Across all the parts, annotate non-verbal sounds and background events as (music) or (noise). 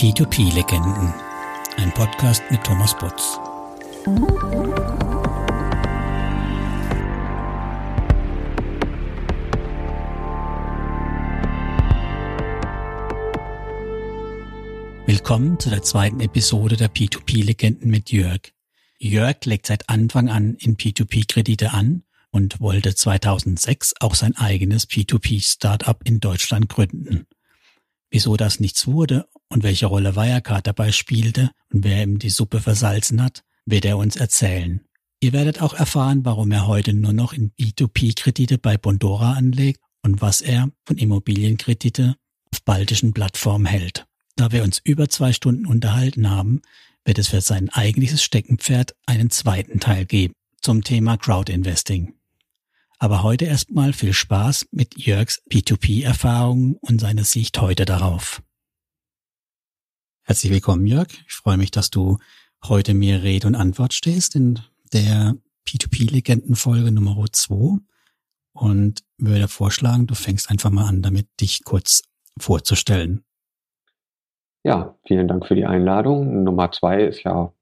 P2P-Legenden, ein Podcast mit Thomas Butz. Willkommen zu der zweiten Episode der P2P-Legenden mit Jörg. Jörg legt seit Anfang an in P2P-Kredite an und wollte 2006 auch sein eigenes P2P-Startup in Deutschland gründen. Wieso das nichts wurde und welche Rolle Wirecard dabei spielte und wer ihm die Suppe versalzen hat, wird er uns erzählen. Ihr werdet auch erfahren, warum er heute nur noch in B2P-Kredite bei Bondora anlegt und was er von Immobilienkredite auf baltischen Plattformen hält. Da wir uns über zwei Stunden unterhalten haben, wird es für sein eigentliches Steckenpferd einen zweiten Teil geben zum Thema Crowdinvesting. Aber heute erstmal viel Spaß mit Jörgs P2P-Erfahrungen und seiner Sicht heute darauf. Herzlich willkommen, Jörg. Ich freue mich, dass du heute mir Rede und Antwort stehst in der P2P-Legendenfolge Nummer 2 und würde vorschlagen, du fängst einfach mal an, damit dich kurz vorzustellen. Ja, vielen Dank für die Einladung. Nummer zwei ist ja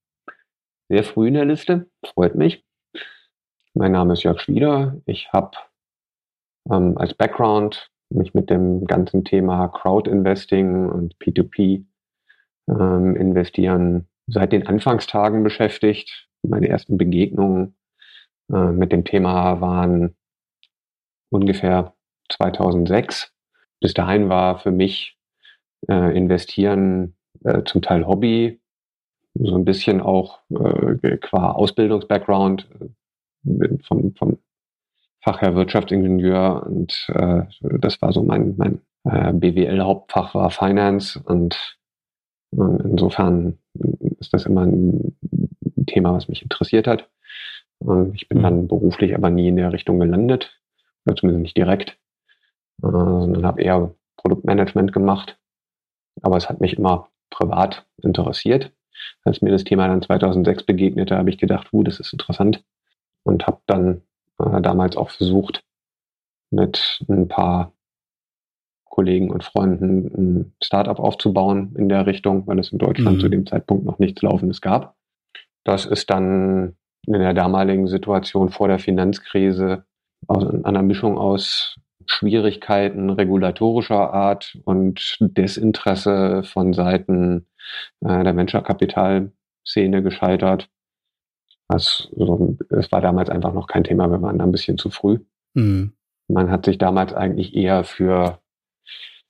sehr früh in der Liste. Freut mich. Mein Name ist Jörg Schwieder. Ich habe ähm, als Background mich mit dem ganzen Thema Crowd Investing und P2P ähm, investieren seit den Anfangstagen beschäftigt. Meine ersten Begegnungen äh, mit dem Thema waren ungefähr 2006. Bis dahin war für mich äh, investieren äh, zum Teil Hobby, so ein bisschen auch äh, qua Ausbildungsbackground bin vom, vom Fachherr Wirtschaftsingenieur und äh, das war so mein, mein äh, BWL-Hauptfach war Finance und insofern ist das immer ein Thema, was mich interessiert hat. Und ich bin mhm. dann beruflich aber nie in der Richtung gelandet, oder zumindest nicht direkt, äh, sondern habe eher Produktmanagement gemacht aber es hat mich immer privat interessiert. Als mir das Thema dann 2006 begegnete, habe ich gedacht, uh, das ist interessant und habe dann äh, damals auch versucht, mit ein paar Kollegen und Freunden ein Startup aufzubauen in der Richtung, weil es in Deutschland mhm. zu dem Zeitpunkt noch nichts Laufendes gab. Das ist dann in der damaligen Situation vor der Finanzkrise aus einer Mischung aus Schwierigkeiten regulatorischer Art und Desinteresse von Seiten äh, der Venture-Kapital-Szene gescheitert. Das, also, es war damals einfach noch kein Thema, wir waren da ein bisschen zu früh. Mhm. Man hat sich damals eigentlich eher für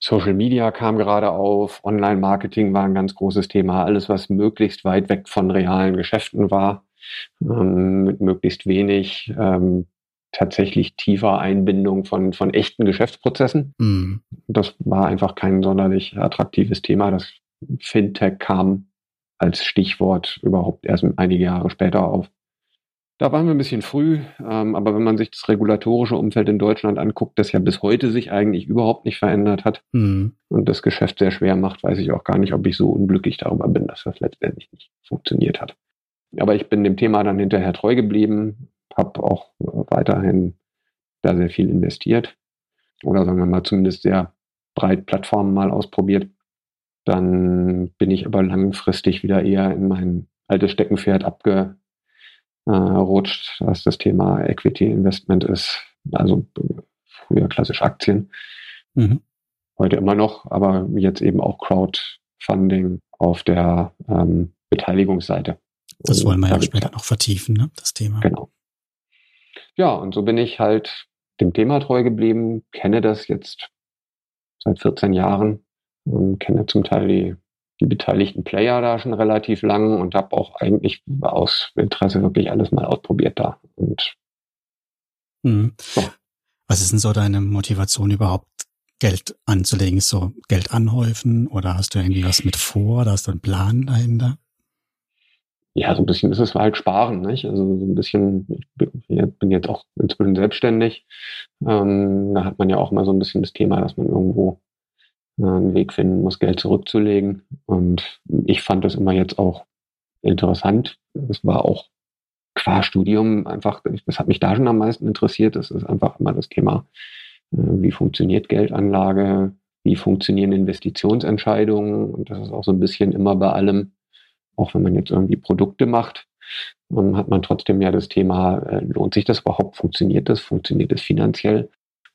Social Media kam gerade auf, Online-Marketing war ein ganz großes Thema, alles, was möglichst weit weg von realen Geschäften war, ähm, mit möglichst wenig ähm, tatsächlich tiefer Einbindung von, von echten Geschäftsprozessen. Mhm. Das war einfach kein sonderlich attraktives Thema. Das Fintech kam als Stichwort überhaupt erst einige Jahre später auf. Da waren wir ein bisschen früh, ähm, aber wenn man sich das regulatorische Umfeld in Deutschland anguckt, das ja bis heute sich eigentlich überhaupt nicht verändert hat mhm. und das Geschäft sehr schwer macht, weiß ich auch gar nicht, ob ich so unglücklich darüber bin, dass das letztendlich nicht funktioniert hat. Aber ich bin dem Thema dann hinterher treu geblieben, habe auch weiterhin da sehr viel investiert oder sagen wir mal zumindest sehr breit Plattformen mal ausprobiert. Dann bin ich aber langfristig wieder eher in mein altes Steckenpferd abgerutscht, was das Thema Equity Investment ist. Also früher klassisch Aktien. Mhm. Heute immer noch, aber jetzt eben auch Crowdfunding auf der ähm, Beteiligungsseite. Das wollen wir ja später noch vertiefen, ne? das Thema. Genau. Ja, und so bin ich halt dem Thema treu geblieben, kenne das jetzt seit 14 Jahren und kenne zum Teil die, die beteiligten Player da schon relativ lang und habe auch eigentlich aus Interesse wirklich alles mal ausprobiert da. Und hm. so. Was ist denn so deine Motivation überhaupt, Geld anzulegen? So Geld anhäufen oder hast du irgendwie was mit vor? Oder hast du einen Plan dahinter? ja, so ein bisschen ist es halt sparen, nicht? Also so ein bisschen, ich bin jetzt auch inzwischen selbstständig. Ähm, da hat man ja auch mal so ein bisschen das Thema, dass man irgendwo äh, einen Weg finden muss, Geld zurückzulegen. Und ich fand das immer jetzt auch interessant. Es war auch qua Studium einfach, das hat mich da schon am meisten interessiert. Das ist einfach immer das Thema, äh, wie funktioniert Geldanlage, wie funktionieren Investitionsentscheidungen. Und das ist auch so ein bisschen immer bei allem, auch wenn man jetzt irgendwie Produkte macht, ähm, hat man trotzdem ja das Thema, äh, lohnt sich das überhaupt? Funktioniert das? Funktioniert das finanziell?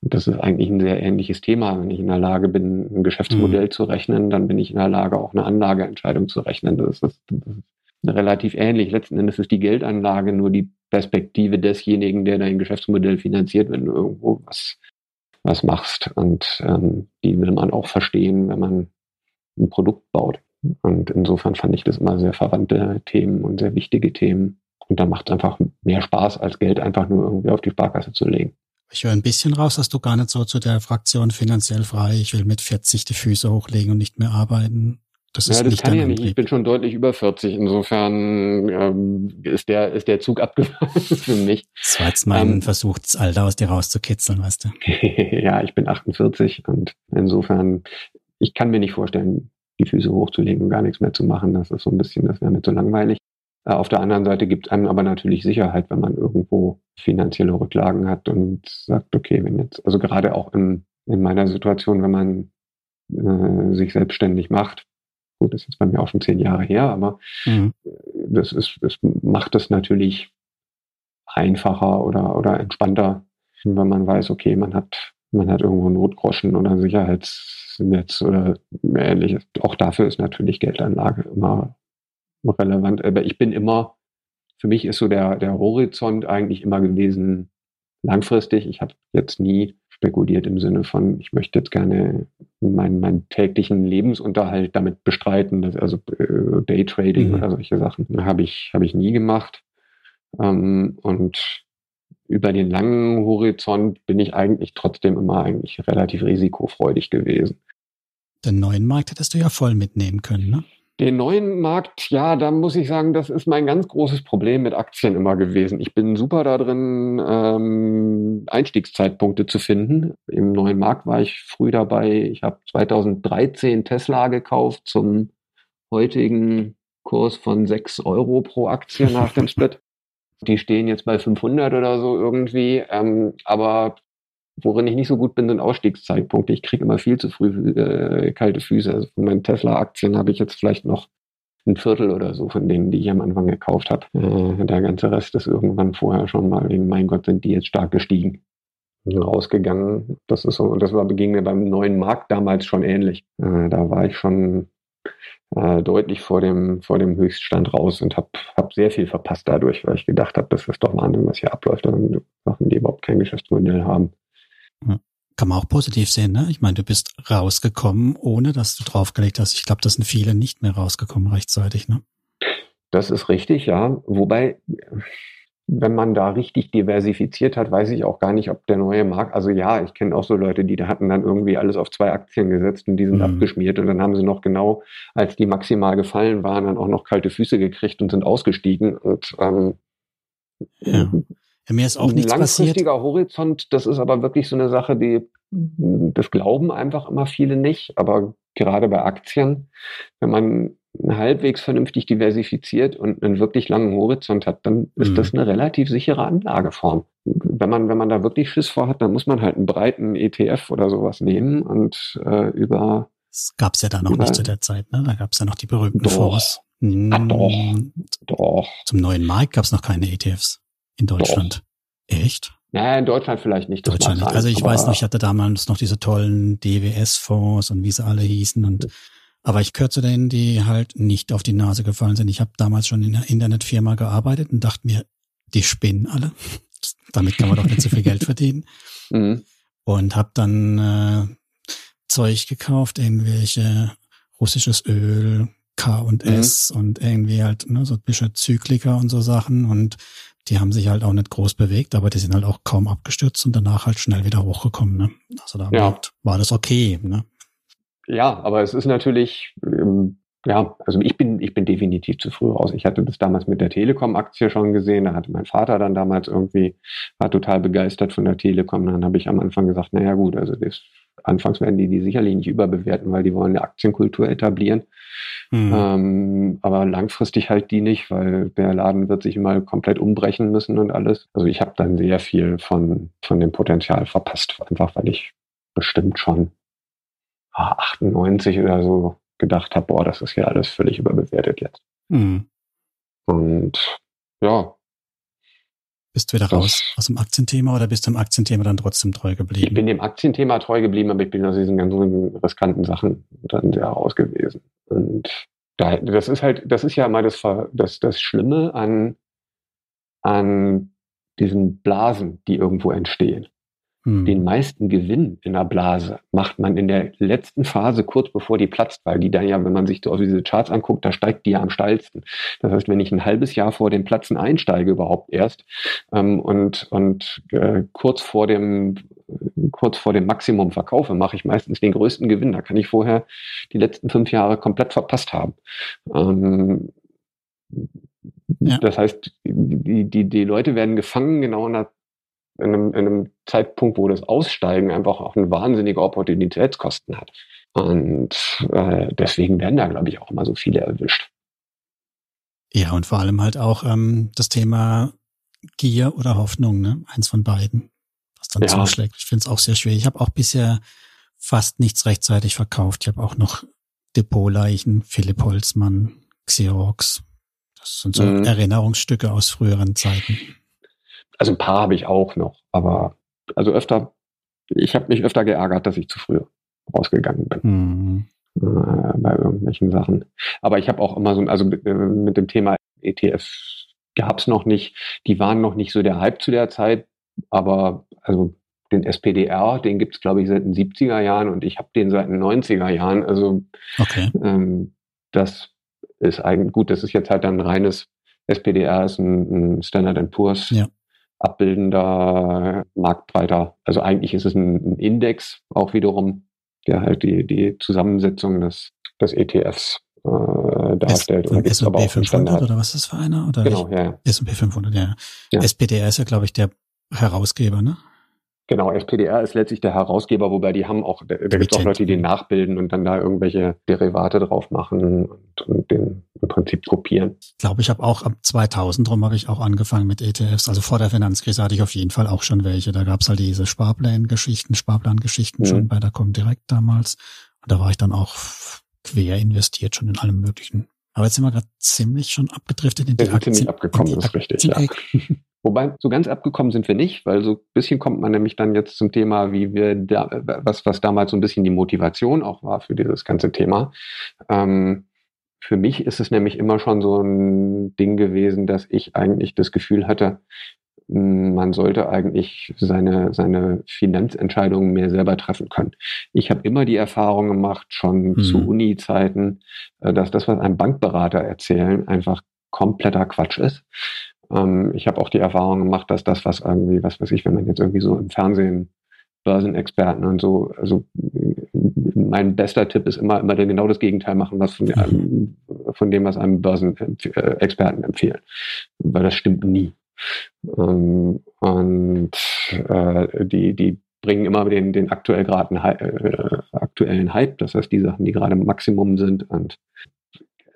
Das ist eigentlich ein sehr ähnliches Thema. Wenn ich in der Lage bin, ein Geschäftsmodell mhm. zu rechnen, dann bin ich in der Lage, auch eine Anlageentscheidung zu rechnen. Das ist, das ist relativ ähnlich. Letzten Endes ist die Geldanlage nur die Perspektive desjenigen, der dein Geschäftsmodell finanziert, wenn du irgendwo was, was machst. Und ähm, die will man auch verstehen, wenn man ein Produkt baut. Und insofern fand ich das immer sehr verwandte Themen und sehr wichtige Themen. Und da macht es einfach mehr Spaß, als Geld einfach nur irgendwie auf die Sparkasse zu legen. Ich höre ein bisschen raus, dass du gar nicht so zu der Fraktion finanziell frei, ich will mit 40 die Füße hochlegen und nicht mehr arbeiten. Das ist ja, das kann ja nicht. Ich bin schon deutlich über 40. Insofern ähm, ist der ist der Zug (laughs) abgefahren für mich. Das war jetzt mein ähm, Versuch, das Alter aus dir rauszukitzeln, weißt du? (laughs) ja, ich bin 48 und insofern ich kann mir nicht vorstellen, die Füße hochzulegen und gar nichts mehr zu machen. Das ist so ein bisschen, das wäre mir zu langweilig. Äh, auf der anderen Seite gibt es einem aber natürlich Sicherheit, wenn man irgendwo finanzielle Rücklagen hat und sagt, okay, wenn jetzt, also gerade auch in, in meiner Situation, wenn man äh, sich selbstständig macht, gut, das ist jetzt bei mir auch schon zehn Jahre her, aber mhm. das ist, das macht es natürlich einfacher oder, oder entspannter, wenn man weiß, okay, man hat, man hat irgendwo Notgroschen oder Sicherheitsnetz oder ähnliches. Auch dafür ist natürlich Geldanlage immer relevant. Aber ich bin immer, für mich ist so der, der Horizont eigentlich immer gewesen langfristig. Ich habe jetzt nie spekuliert im Sinne von, ich möchte jetzt gerne meinen, meinen täglichen Lebensunterhalt damit bestreiten, das, also äh, Daytrading mhm. oder solche Sachen, habe ich, habe ich nie gemacht. Ähm, und über den langen Horizont bin ich eigentlich trotzdem immer eigentlich relativ risikofreudig gewesen. Den neuen Markt hättest du ja voll mitnehmen können, ne? Den neuen Markt, ja, da muss ich sagen, das ist mein ganz großes Problem mit Aktien immer gewesen. Ich bin super da drin, ähm, Einstiegszeitpunkte zu finden. Im neuen Markt war ich früh dabei. Ich habe 2013 Tesla gekauft zum heutigen Kurs von 6 Euro pro Aktie nach dem (laughs) Split. Die stehen jetzt bei 500 oder so irgendwie. Ähm, aber Worin ich nicht so gut bin, sind Ausstiegszeitpunkte. Ich kriege immer viel zu früh äh, kalte Füße. Also von meinen Tesla-Aktien habe ich jetzt vielleicht noch ein Viertel oder so von denen, die ich am Anfang gekauft habe. Äh, der ganze Rest ist irgendwann vorher schon mal wegen, mein Gott, sind die jetzt stark gestiegen. Rausgegangen. Das ist so, und das war beging mir beim neuen Markt damals schon ähnlich. Äh, da war ich schon äh, deutlich vor dem, vor dem Höchststand raus und habe hab sehr viel verpasst dadurch, weil ich gedacht habe, das ist doch Wahnsinn, was hier abläuft. Dann Sachen, die überhaupt kein Geschäftsmodell haben. Kann man auch positiv sehen, ne? Ich meine, du bist rausgekommen, ohne dass du draufgelegt hast. Ich glaube, das sind viele nicht mehr rausgekommen rechtzeitig, ne? Das ist richtig, ja. Wobei, wenn man da richtig diversifiziert hat, weiß ich auch gar nicht, ob der neue Markt, also ja, ich kenne auch so Leute, die da hatten dann irgendwie alles auf zwei Aktien gesetzt und die sind mhm. abgeschmiert und dann haben sie noch genau, als die maximal gefallen waren, dann auch noch kalte Füße gekriegt und sind ausgestiegen und ähm, ja. Ja, mir ist auch nichts langfristiger passiert. Horizont, das ist aber wirklich so eine Sache, die das glauben einfach immer viele nicht. Aber gerade bei Aktien, wenn man halbwegs vernünftig diversifiziert und einen wirklich langen Horizont hat, dann ist mhm. das eine relativ sichere Anlageform. Wenn man, wenn man da wirklich Schiss vor hat, dann muss man halt einen breiten ETF oder sowas nehmen und äh, über. Das gab es ja da noch nicht zu der Zeit, ne? Da gab es ja noch die berühmten doch. Fonds. Hm, Ach, doch, doch. Zum neuen Markt gab es noch keine ETFs in Deutschland. Doch. Echt? Naja, in Deutschland vielleicht nicht. Deutschland nicht. Also ich weiß noch, ich hatte damals noch diese tollen DWS-Fonds und wie sie alle hießen und aber ich gehöre zu denen, die halt nicht auf die Nase gefallen sind. Ich habe damals schon in einer Internetfirma gearbeitet und dachte mir, die spinnen alle. (laughs) Damit kann man doch nicht so viel Geld verdienen. (laughs) Mhm. Und habe dann äh, Zeug gekauft, irgendwelche russisches Öl, K und S mhm. und irgendwie halt ne, so ein bisschen Zykliker und so Sachen und die haben sich halt auch nicht groß bewegt, aber die sind halt auch kaum abgestürzt und danach halt schnell wieder hochgekommen. Ne? Also da ja. war das okay. Ne? Ja, aber es ist natürlich, ähm, ja, also ich bin, ich bin definitiv zu früh raus. Ich hatte das damals mit der Telekom-Aktie schon gesehen. Da hatte mein Vater dann damals irgendwie, war total begeistert von der Telekom. Dann habe ich am Anfang gesagt, naja gut, also das, anfangs werden die die sicherlich nicht überbewerten, weil die wollen eine Aktienkultur etablieren. Mhm. Ähm, aber langfristig halt die nicht, weil der Laden wird sich mal komplett umbrechen müssen und alles. Also ich habe dann sehr viel von, von dem Potenzial verpasst, einfach weil ich bestimmt schon 98 oder so gedacht habe, boah, das ist ja alles völlig überbewertet jetzt. Mhm. Und ja. Bist du wieder raus aus dem Aktienthema oder bist du dem Aktienthema dann trotzdem treu geblieben? Ich bin dem Aktienthema treu geblieben, aber ich bin aus diesen ganzen riskanten Sachen dann sehr raus gewesen. Und da, das ist halt, das ist ja mal das, das, das Schlimme an, an diesen Blasen, die irgendwo entstehen. Hm. Den meisten Gewinn in der Blase macht man in der letzten Phase kurz bevor die platzt, weil die dann ja, wenn man sich so diese Charts anguckt, da steigt die ja am steilsten. Das heißt, wenn ich ein halbes Jahr vor dem Platzen einsteige überhaupt erst ähm, und, und äh, kurz vor dem kurz vor dem Maximum verkaufe, mache ich meistens den größten Gewinn. Da kann ich vorher die letzten fünf Jahre komplett verpasst haben. Ähm, ja. Das heißt, die, die, die Leute werden gefangen genau in, einer, in, einem, in einem Zeitpunkt, wo das Aussteigen einfach auch eine wahnsinnige Opportunitätskosten hat. Und äh, deswegen werden da, glaube ich, auch immer so viele erwischt. Ja, und vor allem halt auch ähm, das Thema Gier oder Hoffnung, ne? Eins von beiden, was dann ja. zuschlägt. Ich finde es auch sehr schwierig. Ich habe auch bisher fast nichts rechtzeitig verkauft. Ich habe auch noch Depotleichen, Philipp Holzmann, Xerox, das sind so mhm. Erinnerungsstücke aus früheren Zeiten. Also ein paar habe ich auch noch, aber also öfter, ich habe mich öfter geärgert, dass ich zu früh rausgegangen bin. Mhm. Äh, bei irgendwelchen Sachen. Aber ich habe auch immer so, also mit, äh, mit dem Thema ETF gab es noch nicht, die waren noch nicht so der Hype zu der Zeit, aber also den SPDR, den gibt es, glaube ich, seit den 70er Jahren und ich habe den seit den 90er Jahren. Also okay. ähm, das ist eigentlich gut, das ist jetzt halt ein reines SPDR, ist ein, ein Standard Poor's ja. Abbildender, marktbreiter. Also eigentlich ist es ein, ein, Index auch wiederum, der halt die, die Zusammensetzung des, des ETFs äh, darstellt. S&P 500 oder was ist das für einer? Oder genau, ja. ja. S&P 500, ja. ja. SPDR ist ja, glaube ich, der Herausgeber, ne? Genau, SPDR ist letztlich der Herausgeber, wobei die haben auch, da, da gibt es auch Leute, die den nachbilden und dann da irgendwelche Derivate drauf machen und, und den im Prinzip kopieren. Ich glaube, ich habe auch ab 2000 rum habe ich auch angefangen mit ETFs. Also vor der Finanzkrise hatte ich auf jeden Fall auch schon welche. Da gab es halt diese Sparplan-Geschichten, Sparplan-Geschichten mhm. schon bei der Comdirect damals. Und da war ich dann auch quer investiert, schon in allem Möglichen. Aber jetzt sind wir gerade ziemlich schon abgedriftet in die wir Aktien. Ziemlich abgekommen, das ist richtig, ja. (laughs) Wobei, so ganz abgekommen sind wir nicht, weil so ein bisschen kommt man nämlich dann jetzt zum Thema, wie wir da, was, was damals so ein bisschen die Motivation auch war für dieses ganze Thema. Ähm, für mich ist es nämlich immer schon so ein Ding gewesen, dass ich eigentlich das Gefühl hatte, man sollte eigentlich seine, seine Finanzentscheidungen mehr selber treffen können. Ich habe immer die Erfahrung gemacht, schon mhm. zu Uni-Zeiten, äh, dass das, was einem Bankberater erzählen, einfach kompletter Quatsch ist. Ähm, ich habe auch die Erfahrung gemacht, dass das, was irgendwie, was weiß ich, wenn man jetzt irgendwie so im Fernsehen Börsenexperten und so, also mein bester Tipp ist immer, immer genau das Gegenteil machen, was von, einem, von dem, was einem Börsenexperten empfehlen. Weil das stimmt nie. Ähm, und äh, die, die bringen immer den, den aktuell geraden, äh, aktuellen Hype, das heißt die Sachen, die gerade im Maximum sind und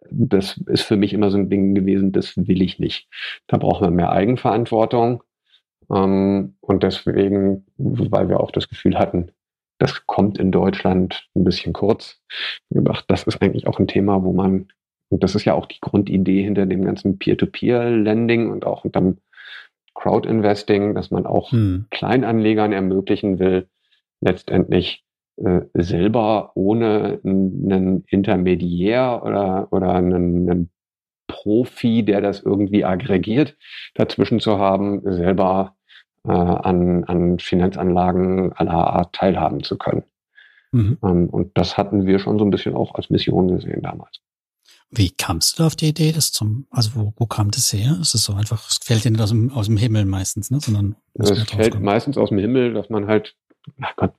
das ist für mich immer so ein Ding gewesen, das will ich nicht. Da braucht man mehr Eigenverantwortung. Ähm, und deswegen, weil wir auch das Gefühl hatten, das kommt in Deutschland ein bisschen kurz, gedacht, das ist eigentlich auch ein Thema, wo man, und das ist ja auch die Grundidee hinter dem ganzen Peer-to-Peer-Lending und auch unterm Crowd-Investing, dass man auch hm. Kleinanlegern ermöglichen will, letztendlich äh, selber ohne einen Intermediär oder, oder einen, einen Profi, der das irgendwie aggregiert, dazwischen zu haben, selber äh, an, an Finanzanlagen aller Art teilhaben zu können. Mhm. Ähm, und das hatten wir schon so ein bisschen auch als Mission gesehen damals. Wie kamst du auf die Idee, das zum, also wo, wo kam das her? Ist es so einfach, es fällt dir nicht aus dem, aus dem Himmel meistens, ne? Sondern es fällt meistens aus dem Himmel, dass man halt, ach Gott,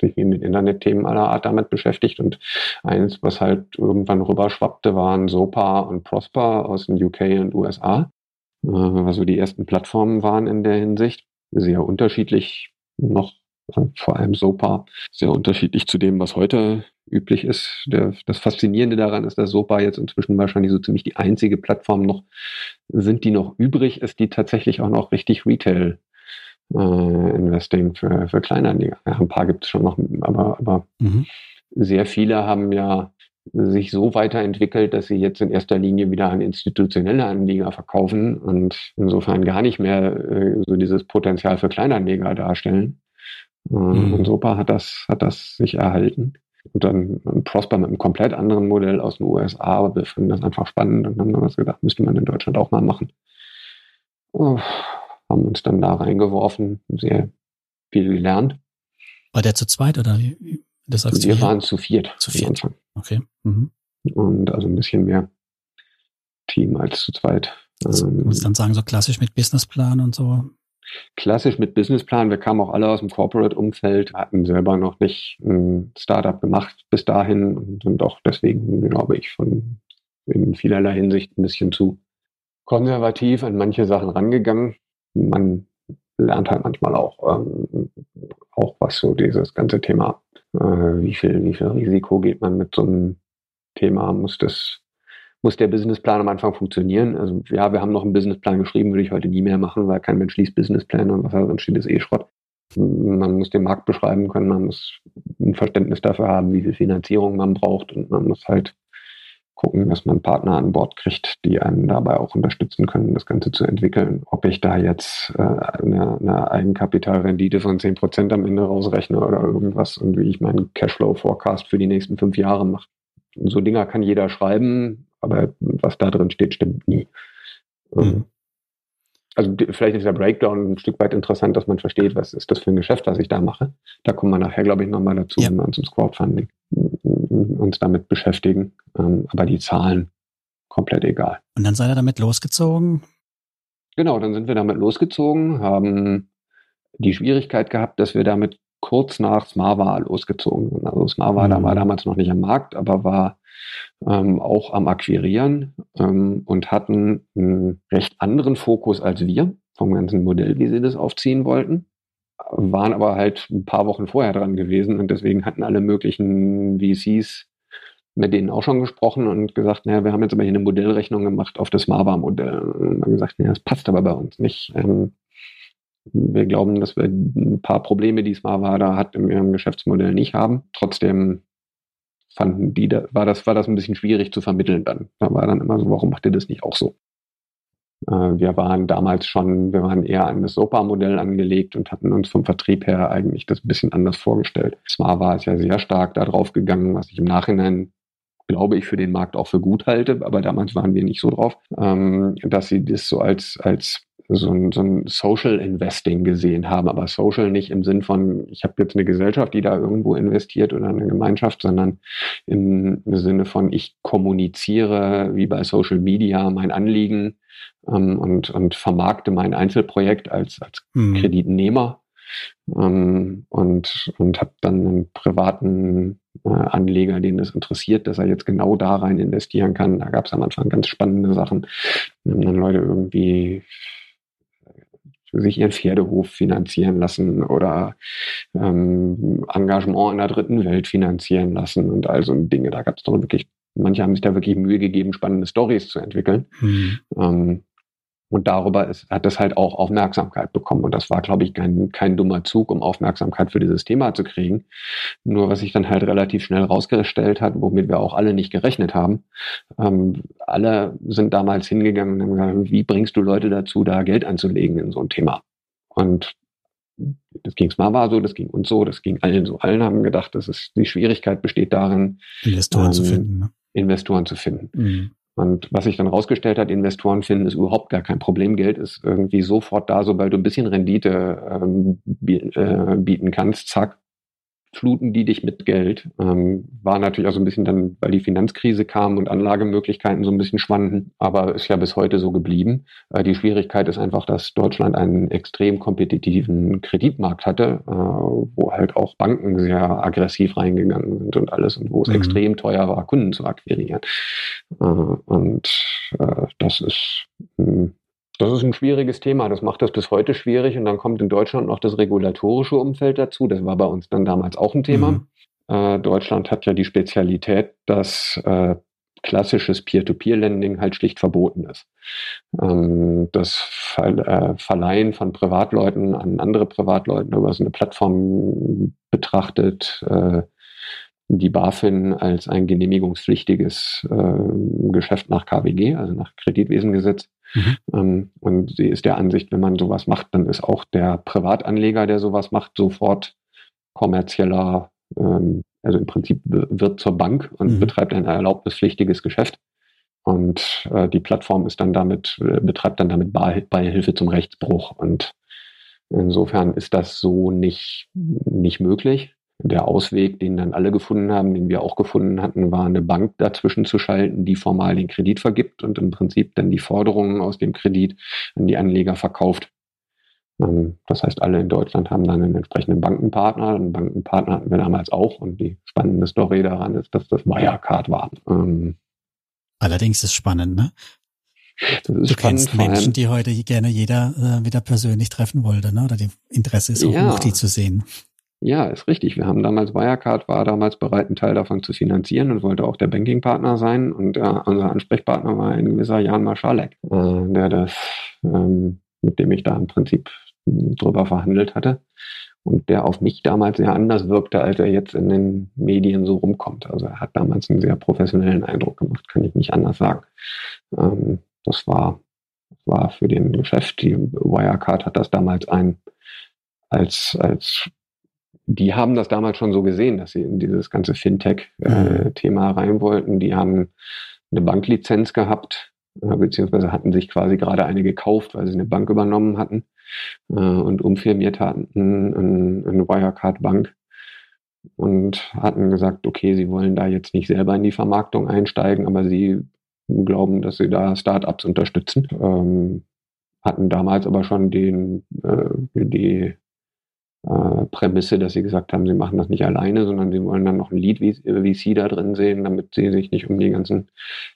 sich mit Internetthemen aller Art damit beschäftigt. Und eins, was halt irgendwann rüberschwappte, waren SOPA und Prosper aus den UK und USA. Äh, also die ersten Plattformen waren in der Hinsicht sehr unterschiedlich noch, vor allem SOPA, sehr unterschiedlich zu dem, was heute üblich ist. Der, das Faszinierende daran ist, dass SOPA jetzt inzwischen wahrscheinlich so ziemlich die einzige Plattform noch sind, die noch übrig ist, die tatsächlich auch noch richtig Retail äh, Investing für, für Kleinanleger. Ja, ein paar gibt es schon noch, aber, aber mhm. sehr viele haben ja sich so weiterentwickelt, dass sie jetzt in erster Linie wieder an institutionelle Anleger verkaufen und insofern gar nicht mehr äh, so dieses Potenzial für Kleinanleger darstellen. Äh, mhm. Und Sopa hat das, hat das sich erhalten. Und dann Prosper mit einem komplett anderen Modell aus den USA, aber wir fanden das einfach spannend und haben dann was gedacht, müsste man in Deutschland auch mal machen. Oh, haben uns dann da reingeworfen, sehr viel gelernt. War der zu zweit oder wie? Das sagst wir waren zu viert. Zu viert. Okay. Mhm. Und also ein bisschen mehr Team als zu zweit. Also, ähm, muss ich dann sagen, so klassisch mit Businessplan und so? Klassisch mit Businessplan. Wir kamen auch alle aus dem Corporate-Umfeld, hatten selber noch nicht ein Startup gemacht bis dahin und sind auch deswegen, glaube ich, von in vielerlei Hinsicht ein bisschen zu konservativ an manche Sachen rangegangen. Man lernt halt manchmal auch, ähm, auch was so dieses ganze Thema äh, wie viel, wie viel Risiko geht man mit so einem Thema? Muss das, muss der Businessplan am Anfang funktionieren? Also ja, wir haben noch einen Businessplan geschrieben, würde ich heute nie mehr machen, weil kein Mensch liest Businesspläne und was da drin steht, ist eh Schrott. Man muss den Markt beschreiben können, man muss ein Verständnis dafür haben, wie viel Finanzierung man braucht und man muss halt gucken, dass man Partner an Bord kriegt, die einen dabei auch unterstützen können, das Ganze zu entwickeln. Ob ich da jetzt äh, eine, eine Eigenkapitalrendite von 10% am Ende rausrechne oder irgendwas und wie ich meinen Cashflow-Forecast für die nächsten fünf Jahre mache. So Dinger kann jeder schreiben, aber was da drin steht, stimmt nie. Mhm. Also vielleicht ist der Breakdown ein Stück weit interessant, dass man versteht, was ist das für ein Geschäft, was ich da mache. Da kommen wir nachher, glaube ich, nochmal dazu, ja. wenn wir uns ums Crowdfunding uns damit beschäftigen. Ähm, aber die Zahlen komplett egal. Und dann seid ihr damit losgezogen? Genau, dann sind wir damit losgezogen, haben die Schwierigkeit gehabt, dass wir damit kurz nach Smava losgezogen sind. Also Smava mhm. da war damals noch nicht am Markt, aber war ähm, auch am Akquirieren ähm, und hatten einen recht anderen Fokus als wir vom ganzen Modell, wie sie das aufziehen wollten waren aber halt ein paar Wochen vorher dran gewesen und deswegen hatten alle möglichen VCs mit denen auch schon gesprochen und gesagt, naja, wir haben jetzt aber hier eine Modellrechnung gemacht auf das Marva-Modell. Und haben gesagt, naja, das passt aber bei uns nicht. Ähm, wir glauben, dass wir ein paar Probleme, die Marva da hat, in ihrem Geschäftsmodell nicht haben. Trotzdem fanden die, da, war das, war das ein bisschen schwierig zu vermitteln dann. Da war dann immer so, warum macht ihr das nicht auch so? Äh, wir waren damals schon, wir waren eher an das SOPA-Modell angelegt und hatten uns vom Vertrieb her eigentlich das ein bisschen anders vorgestellt. Zwar war es ja sehr stark darauf gegangen, was ich im Nachhinein glaube ich, für den Markt auch für gut halte, aber damals waren wir nicht so drauf, ähm, dass sie das so als, als so ein, so ein Social Investing gesehen haben, aber Social nicht im Sinn von, ich habe jetzt eine Gesellschaft, die da irgendwo investiert oder eine Gemeinschaft, sondern im Sinne von, ich kommuniziere wie bei Social Media mein Anliegen ähm, und, und vermarkte mein Einzelprojekt als, als mhm. Kreditnehmer ähm, und, und habe dann einen privaten äh, Anleger, den das interessiert, dass er jetzt genau da rein investieren kann. Da gab es am Anfang ganz spannende Sachen. Wir haben dann Leute irgendwie sich ihren Pferdehof finanzieren lassen oder ähm, Engagement in der dritten Welt finanzieren lassen und all so Dinge. Da gab es doch wirklich, manche haben sich da wirklich Mühe gegeben, spannende Stories zu entwickeln. Mhm. Ähm, und darüber ist, hat es halt auch Aufmerksamkeit bekommen. Und das war, glaube ich, kein, kein dummer Zug, um Aufmerksamkeit für dieses Thema zu kriegen. Nur was sich dann halt relativ schnell rausgestellt hat, womit wir auch alle nicht gerechnet haben. Ähm, alle sind damals hingegangen und haben gesagt, wie bringst du Leute dazu, da Geld anzulegen in so ein Thema? Und das ging Smava so, das ging uns so, das ging allen so. Allen haben gedacht, dass es die Schwierigkeit besteht darin, Investoren ähm, zu finden. Ne? Investoren zu finden. Mhm. Und was sich dann rausgestellt hat, Investoren finden, ist überhaupt gar kein Problem. Geld ist irgendwie sofort da, sobald du ein bisschen Rendite ähm, äh, bieten kannst. Zack, fluten die dich mit Geld. Ähm, war natürlich auch so ein bisschen dann, weil die Finanzkrise kam und Anlagemöglichkeiten so ein bisschen schwanden, aber ist ja bis heute so geblieben. Äh, die Schwierigkeit ist einfach, dass Deutschland einen extrem kompetitiven Kreditmarkt hatte, äh, wo halt auch Banken sehr aggressiv reingegangen sind und alles und wo es mhm. extrem teuer war, Kunden zu akquirieren. Äh, und äh, das ist hm, das ist ein schwieriges Thema. Das macht das bis heute schwierig. Und dann kommt in Deutschland noch das regulatorische Umfeld dazu. Das war bei uns dann damals auch ein Thema. Mhm. Äh, Deutschland hat ja die Spezialität, dass äh, klassisches Peer-to-Peer-Lending halt schlicht verboten ist. Ähm, das Ver äh, Verleihen von Privatleuten an andere Privatleute über so eine Plattform betrachtet, äh, die BaFin als ein genehmigungspflichtiges äh, Geschäft nach KWG, also nach Kreditwesengesetz. Mhm. Ähm, und sie ist der Ansicht, wenn man sowas macht, dann ist auch der Privatanleger, der sowas macht, sofort kommerzieller, ähm, also im Prinzip wird zur Bank und mhm. betreibt ein erlaubnispflichtiges Geschäft. Und äh, die Plattform ist dann damit, äh, betreibt dann damit Beihilfe zum Rechtsbruch. Und insofern ist das so nicht, nicht möglich. Der Ausweg, den dann alle gefunden haben, den wir auch gefunden hatten, war eine Bank dazwischen zu schalten, die formal den Kredit vergibt und im Prinzip dann die Forderungen aus dem Kredit an die Anleger verkauft. Ähm, das heißt, alle in Deutschland haben dann einen entsprechenden Bankenpartner. Einen Bankenpartner hatten wir damals auch. Und die spannende Story daran ist, dass das Wirecard war. Ähm, Allerdings ist spannend, ne? du spannend, kennst Menschen, die heute gerne jeder äh, wieder persönlich treffen wollte, ne? Oder die Interesse ist auch ja. hoch, die zu sehen. Ja, ist richtig. Wir haben damals, Wirecard war damals bereit, einen Teil davon zu finanzieren und wollte auch der Bankingpartner sein. Und äh, unser Ansprechpartner war ein gewisser Jan Marschalek, äh, der das, ähm, mit dem ich da im Prinzip hm, drüber verhandelt hatte und der auf mich damals sehr anders wirkte, als er jetzt in den Medien so rumkommt. Also er hat damals einen sehr professionellen Eindruck gemacht, kann ich nicht anders sagen. Ähm, das war, war für den Geschäft, die Wirecard hat das damals ein, als, als, die haben das damals schon so gesehen, dass sie in dieses ganze Fintech-Thema äh, rein wollten. Die haben eine Banklizenz gehabt, äh, beziehungsweise hatten sich quasi gerade eine gekauft, weil sie eine Bank übernommen hatten äh, und umfirmiert hatten in, in Wirecard Bank und hatten gesagt, okay, sie wollen da jetzt nicht selber in die Vermarktung einsteigen, aber sie glauben, dass sie da Startups unterstützen. Ähm, hatten damals aber schon den, äh, die äh, Prämisse, dass sie gesagt haben, sie machen das nicht alleine, sondern sie wollen dann noch ein Lead-VC da drin sehen, damit sie sich nicht um die ganzen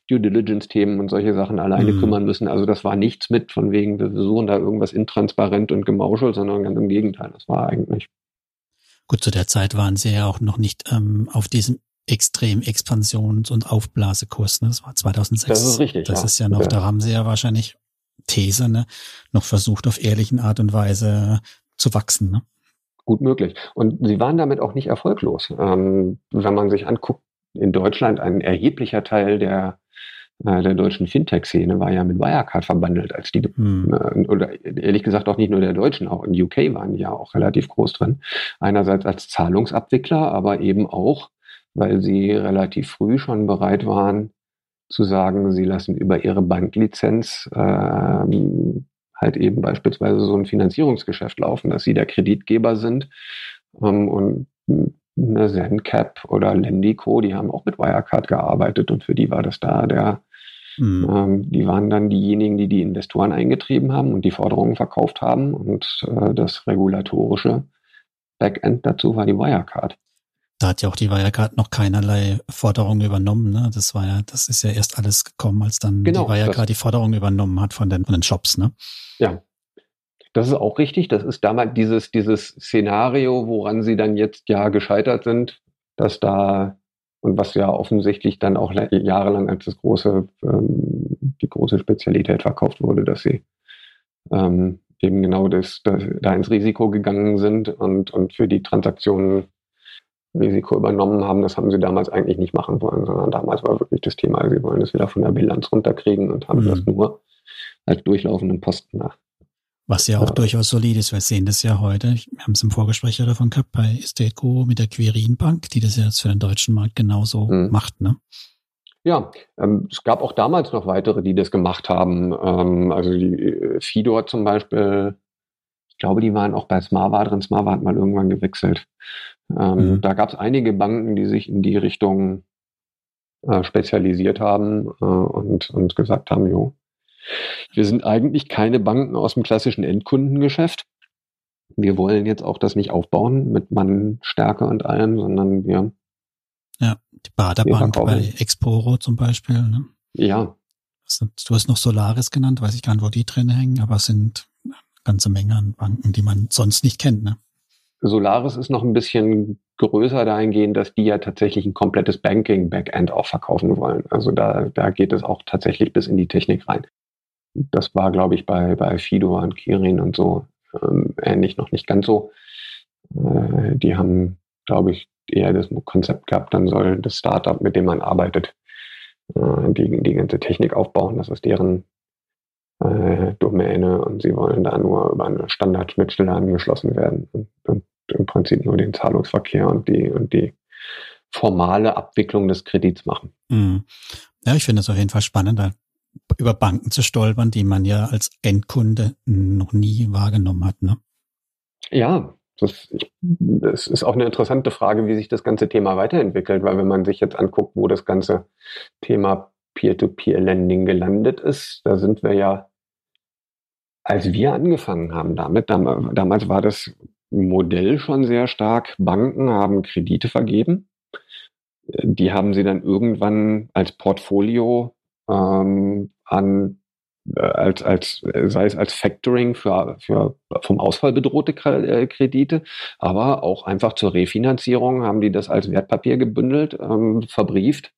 Due Diligence-Themen und solche Sachen alleine mhm. kümmern müssen. Also das war nichts mit von wegen, wir versuchen da irgendwas intransparent und gemauschelt, sondern ganz im Gegenteil. Das war eigentlich. Gut, zu der Zeit waren sie ja auch noch nicht ähm, auf diesem extrem Expansions- und Aufblasekurs. Ne? Das war 2006. Das ist richtig. Das ja. ist ja noch, ja. da haben sie ja wahrscheinlich These, ne, noch versucht auf ehrlichen Art und Weise zu wachsen. Ne? Gut möglich. Und sie waren damit auch nicht erfolglos. Ähm, wenn man sich anguckt, in Deutschland ein erheblicher Teil der äh, der deutschen Fintech-Szene war ja mit Wirecard verbandelt, als die, hm. äh, oder ehrlich gesagt auch nicht nur der Deutschen, auch in UK waren die ja auch relativ groß drin. Einerseits als Zahlungsabwickler, aber eben auch, weil sie relativ früh schon bereit waren zu sagen, sie lassen über ihre Banklizenz äh, halt eben beispielsweise so ein Finanzierungsgeschäft laufen, dass sie der Kreditgeber sind ähm, und eine ZenCap oder Lendico, die haben auch mit Wirecard gearbeitet und für die war das da der, mhm. ähm, die waren dann diejenigen, die die Investoren eingetrieben haben und die Forderungen verkauft haben und äh, das regulatorische Backend dazu war die Wirecard. Da hat ja auch die Wirecard noch keinerlei Forderungen übernommen. Ne? Das war ja, das ist ja erst alles gekommen, als dann genau, die Wirecard die Forderungen übernommen hat von den, von den Shops. Ne? Ja, das ist auch richtig. Das ist damals dieses, dieses Szenario, woran sie dann jetzt ja gescheitert sind, dass da und was ja offensichtlich dann auch jahrelang als das große, ähm, die große Spezialität verkauft wurde, dass sie ähm, eben genau das, das, da ins Risiko gegangen sind und, und für die Transaktionen Risiko übernommen haben. Das haben sie damals eigentlich nicht machen wollen, sondern damals war wirklich das Thema, sie wollen das wieder von der Bilanz runterkriegen und haben mhm. das nur als durchlaufenden Posten nach. Was ja auch ja. durchaus solid ist. Wir sehen das ja heute. Wir haben es im Vorgespräch ja davon gehabt bei Estateco mit der Quirin Bank, die das jetzt für den deutschen Markt genauso mhm. macht, ne? Ja, ähm, es gab auch damals noch weitere, die das gemacht haben. Ähm, also die äh, Fidor zum Beispiel, ich glaube, die waren auch bei Smava drin. Smava hat mal irgendwann gewechselt. Ähm, mhm. Da gab es einige Banken, die sich in die Richtung äh, spezialisiert haben äh, und, und gesagt haben, jo, wir sind eigentlich keine Banken aus dem klassischen Endkundengeschäft. Wir wollen jetzt auch das nicht aufbauen mit Mannstärke und allem, sondern wir. Ja, die Baderbank bei Exporo zum Beispiel. Ne? Ja. Du hast noch Solaris genannt, weiß ich gar nicht, wo die drin hängen, aber es sind eine ganze Menge an Banken, die man sonst nicht kennt. Ne? Solaris ist noch ein bisschen größer dahingehend, dass die ja tatsächlich ein komplettes Banking-Backend auch verkaufen wollen. Also da, da geht es auch tatsächlich bis in die Technik rein. Das war, glaube ich, bei, bei Fido und Kirin und so ähm, ähnlich noch nicht ganz so. Äh, die haben, glaube ich, eher das Konzept gehabt, dann soll das Startup, mit dem man arbeitet, äh, die, die ganze Technik aufbauen. Das ist deren äh, Domäne und sie wollen da nur über eine Standardschnittstelle angeschlossen werden und, im Prinzip nur den Zahlungsverkehr und die und die formale Abwicklung des Kredits machen. Mhm. Ja, ich finde es auf jeden Fall spannend, über Banken zu stolpern, die man ja als Endkunde noch nie wahrgenommen hat. Ne? Ja, das, das ist auch eine interessante Frage, wie sich das ganze Thema weiterentwickelt, weil wenn man sich jetzt anguckt, wo das ganze Thema Peer-to-Peer-Lending gelandet ist, da sind wir ja, als wir angefangen haben damit, damals war das Modell schon sehr stark, Banken haben Kredite vergeben, die haben sie dann irgendwann als Portfolio ähm, an äh, als, als, sei es als Factoring für, für vom Ausfall bedrohte äh, Kredite, aber auch einfach zur Refinanzierung haben die das als Wertpapier gebündelt, ähm, verbrieft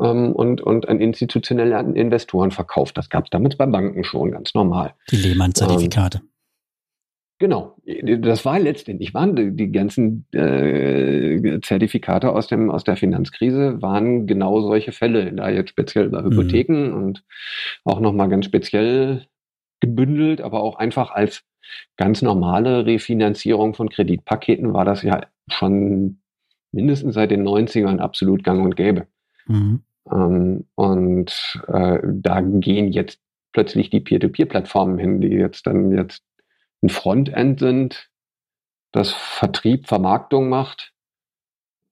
ähm, und, und an institutionelle Investoren verkauft. Das gab es damals bei Banken schon, ganz normal. Die Lehmann-Zertifikate. Ähm, Genau, das war letztendlich, waren die, die ganzen äh, Zertifikate aus, dem, aus der Finanzkrise, waren genau solche Fälle, da jetzt speziell bei Hypotheken mhm. und auch nochmal ganz speziell gebündelt, aber auch einfach als ganz normale Refinanzierung von Kreditpaketen war das ja schon mindestens seit den 90ern absolut gang und gäbe. Mhm. Ähm, und äh, da gehen jetzt plötzlich die Peer-to-Peer-Plattformen hin, die jetzt dann jetzt ein Frontend sind, das Vertrieb, Vermarktung macht.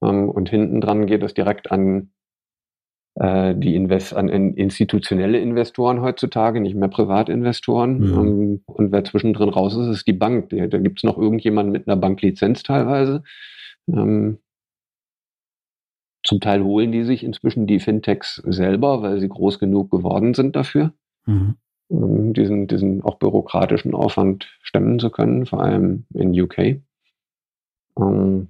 Ähm, und hinten dran geht es direkt an äh, die Invest an institutionelle Investoren heutzutage, nicht mehr Privatinvestoren. Mhm. Ähm, und wer zwischendrin raus ist, ist die Bank. Da, da gibt es noch irgendjemanden mit einer Banklizenz teilweise. Ähm, zum Teil holen die sich inzwischen die Fintechs selber, weil sie groß genug geworden sind dafür. Mhm. Diesen, diesen auch bürokratischen Aufwand stemmen zu können, vor allem in UK. Ähm,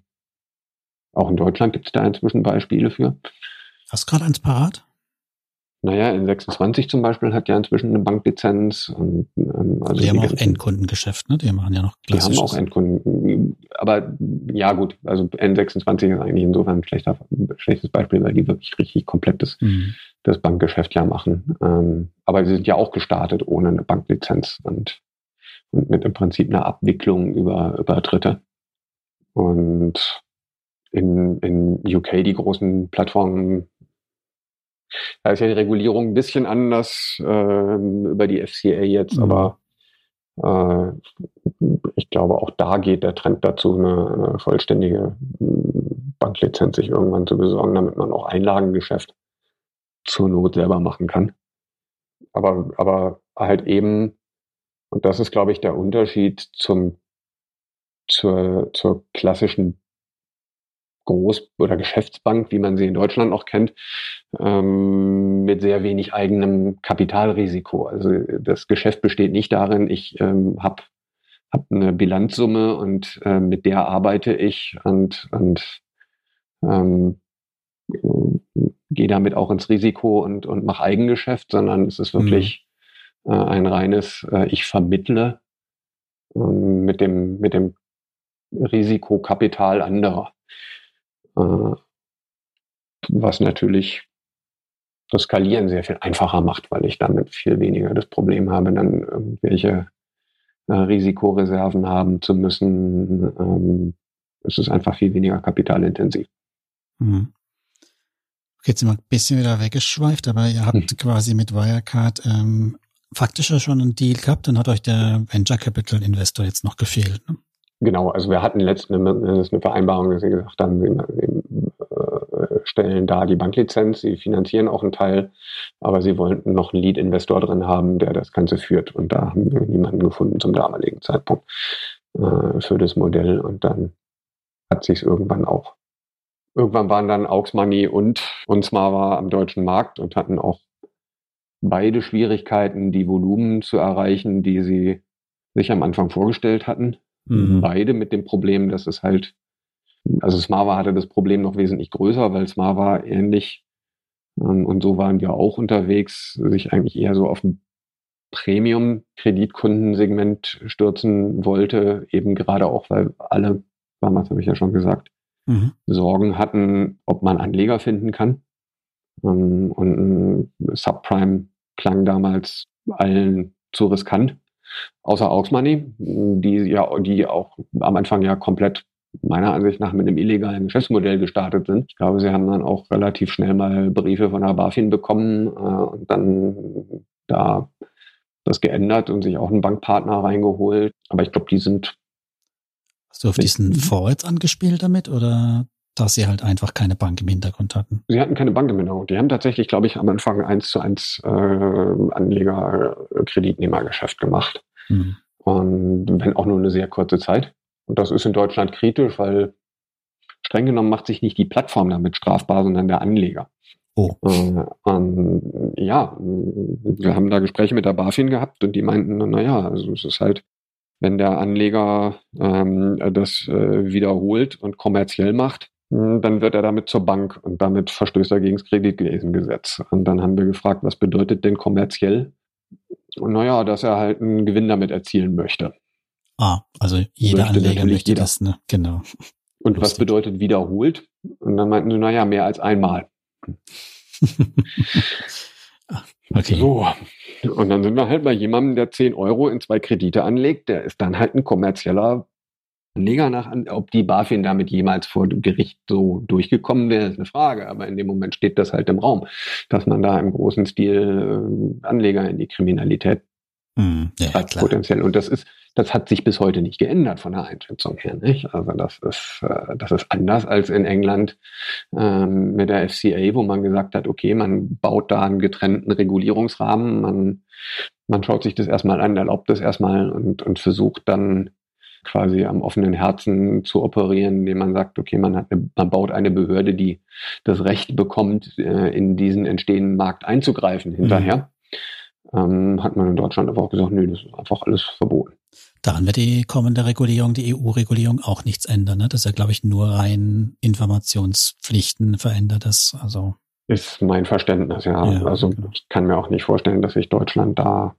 auch in Deutschland gibt es da inzwischen Beispiele für. Hast du gerade eins parat? Naja, in 26 zum Beispiel hat ja inzwischen eine Banklizenz. Und, ähm, also die, die haben auch Endkundengeschäft, ne? Die machen ja noch Die haben auch Endkunden. Aber ja gut, also N26 ist eigentlich insofern ein schlechter, schlechtes Beispiel, weil die wirklich richtig komplettes mhm. das Bankgeschäft ja machen. Ähm, aber sie sind ja auch gestartet ohne eine Banklizenz und, und mit im Prinzip einer Abwicklung über, über Dritte. Und in, in UK die großen Plattformen da ist ja die Regulierung ein bisschen anders äh, über die FCA jetzt, mhm. aber äh, ich glaube, auch da geht der Trend dazu, eine, eine vollständige hm, Banklizenz sich irgendwann zu besorgen, damit man auch Einlagengeschäft zur Not selber machen kann. Aber, aber halt eben, und das ist, glaube ich, der Unterschied zum, zur, zur klassischen Groß- oder Geschäftsbank, wie man sie in Deutschland noch kennt, ähm, mit sehr wenig eigenem Kapitalrisiko. Also das Geschäft besteht nicht darin, ich ähm, habe hab eine Bilanzsumme und äh, mit der arbeite ich und, und ähm, gehe damit auch ins Risiko und, und mache Eigengeschäft, sondern es ist wirklich mhm. äh, ein reines, äh, ich vermittle ähm, mit, dem, mit dem Risikokapital anderer. Äh, was natürlich das Skalieren sehr viel einfacher macht, weil ich damit viel weniger das Problem habe, dann irgendwelche äh, Risikoreserven haben zu müssen. Ähm, es ist einfach viel weniger kapitalintensiv. Mhm. Okay, jetzt sind wir ein bisschen wieder weggeschweift, aber ihr habt hm. quasi mit Wirecard ähm, faktisch ja schon einen Deal gehabt, dann hat euch der Venture Capital Investor jetzt noch gefehlt. Ne? Genau, also wir hatten letztens eine, Vereinbarung, dass sie gesagt haben, wir, äh, stellen da die Banklizenz, sie finanzieren auch einen Teil, aber sie wollten noch einen Lead-Investor drin haben, der das Ganze führt. Und da haben wir niemanden gefunden zum damaligen Zeitpunkt äh, für das Modell. Und dann hat sich irgendwann auch. Irgendwann waren dann Aux Money und, und Smava am deutschen Markt und hatten auch beide Schwierigkeiten, die Volumen zu erreichen, die sie sich am Anfang vorgestellt hatten. Mhm. Beide mit dem Problem, dass es halt, also Smava hatte das Problem noch wesentlich größer, weil Smava ähnlich, ähm, und so waren wir auch unterwegs, sich eigentlich eher so auf ein Premium-Kreditkundensegment stürzen wollte, eben gerade auch, weil alle, damals habe ich ja schon gesagt, mhm. Sorgen hatten, ob man Anleger finden kann. Ähm, und Subprime klang damals allen zu riskant, außer Auxmoney, die ja, die auch am Anfang ja komplett meiner Ansicht nach mit einem illegalen Geschäftsmodell gestartet sind. Ich glaube, sie haben dann auch relativ schnell mal Briefe von der BaFin bekommen äh, und dann da das geändert und sich auch einen Bankpartner reingeholt. Aber ich glaube, die sind. Hast du auf diesen jetzt angespielt damit oder dass sie halt einfach keine Bank im Hintergrund hatten? Sie hatten keine Bank im Hintergrund. Die haben tatsächlich, glaube ich, am Anfang eins zu eins äh, Anleger-Kreditnehmergeschäft gemacht. Mhm. Und wenn auch nur eine sehr kurze Zeit. Und das ist in Deutschland kritisch, weil streng genommen macht sich nicht die Plattform damit strafbar, sondern der Anleger. Oh. Äh, ähm, ja, wir haben da Gespräche mit der BaFin gehabt und die meinten, naja, also es ist halt, wenn der Anleger ähm, das äh, wiederholt und kommerziell macht, dann wird er damit zur Bank und damit verstößt er gegen das Kreditwesengesetz. Und dann haben wir gefragt, was bedeutet denn kommerziell? Und naja, dass er halt einen Gewinn damit erzielen möchte. Ah, also jeder möchte Anleger möchte jeder. das, ne? Genau. Und Lustig. was bedeutet wiederholt? Und dann meinten sie, naja, mehr als einmal. (laughs) okay. So. Und dann sind wir halt bei jemandem, der 10 Euro in zwei Kredite anlegt, der ist dann halt ein kommerzieller Anleger nach, ob die BaFin damit jemals vor Gericht so durchgekommen wäre, ist eine Frage. Aber in dem Moment steht das halt im Raum, dass man da im großen Stil äh, Anleger in die Kriminalität hm, ja, potenziell. Und das ist, das hat sich bis heute nicht geändert von der Einschätzung her. Nicht? Also das ist, äh, das ist anders als in England ähm, mit der FCA, wo man gesagt hat, okay, man baut da einen getrennten Regulierungsrahmen, man, man schaut sich das erstmal an, erlaubt das erstmal und, und versucht dann quasi am offenen Herzen zu operieren, indem man sagt, okay, man, hat eine, man baut eine Behörde, die das Recht bekommt, äh, in diesen entstehenden Markt einzugreifen hinterher. Mhm. Ähm, hat man in Deutschland aber auch gesagt, nö, das ist einfach alles verboten. Daran wird die kommende Regulierung, die EU-Regulierung auch nichts ändern. Ne? Das ist ja, glaube ich, nur rein Informationspflichten verändert das. Also ist mein Verständnis, ja. ja also genau. ich kann mir auch nicht vorstellen, dass sich Deutschland da.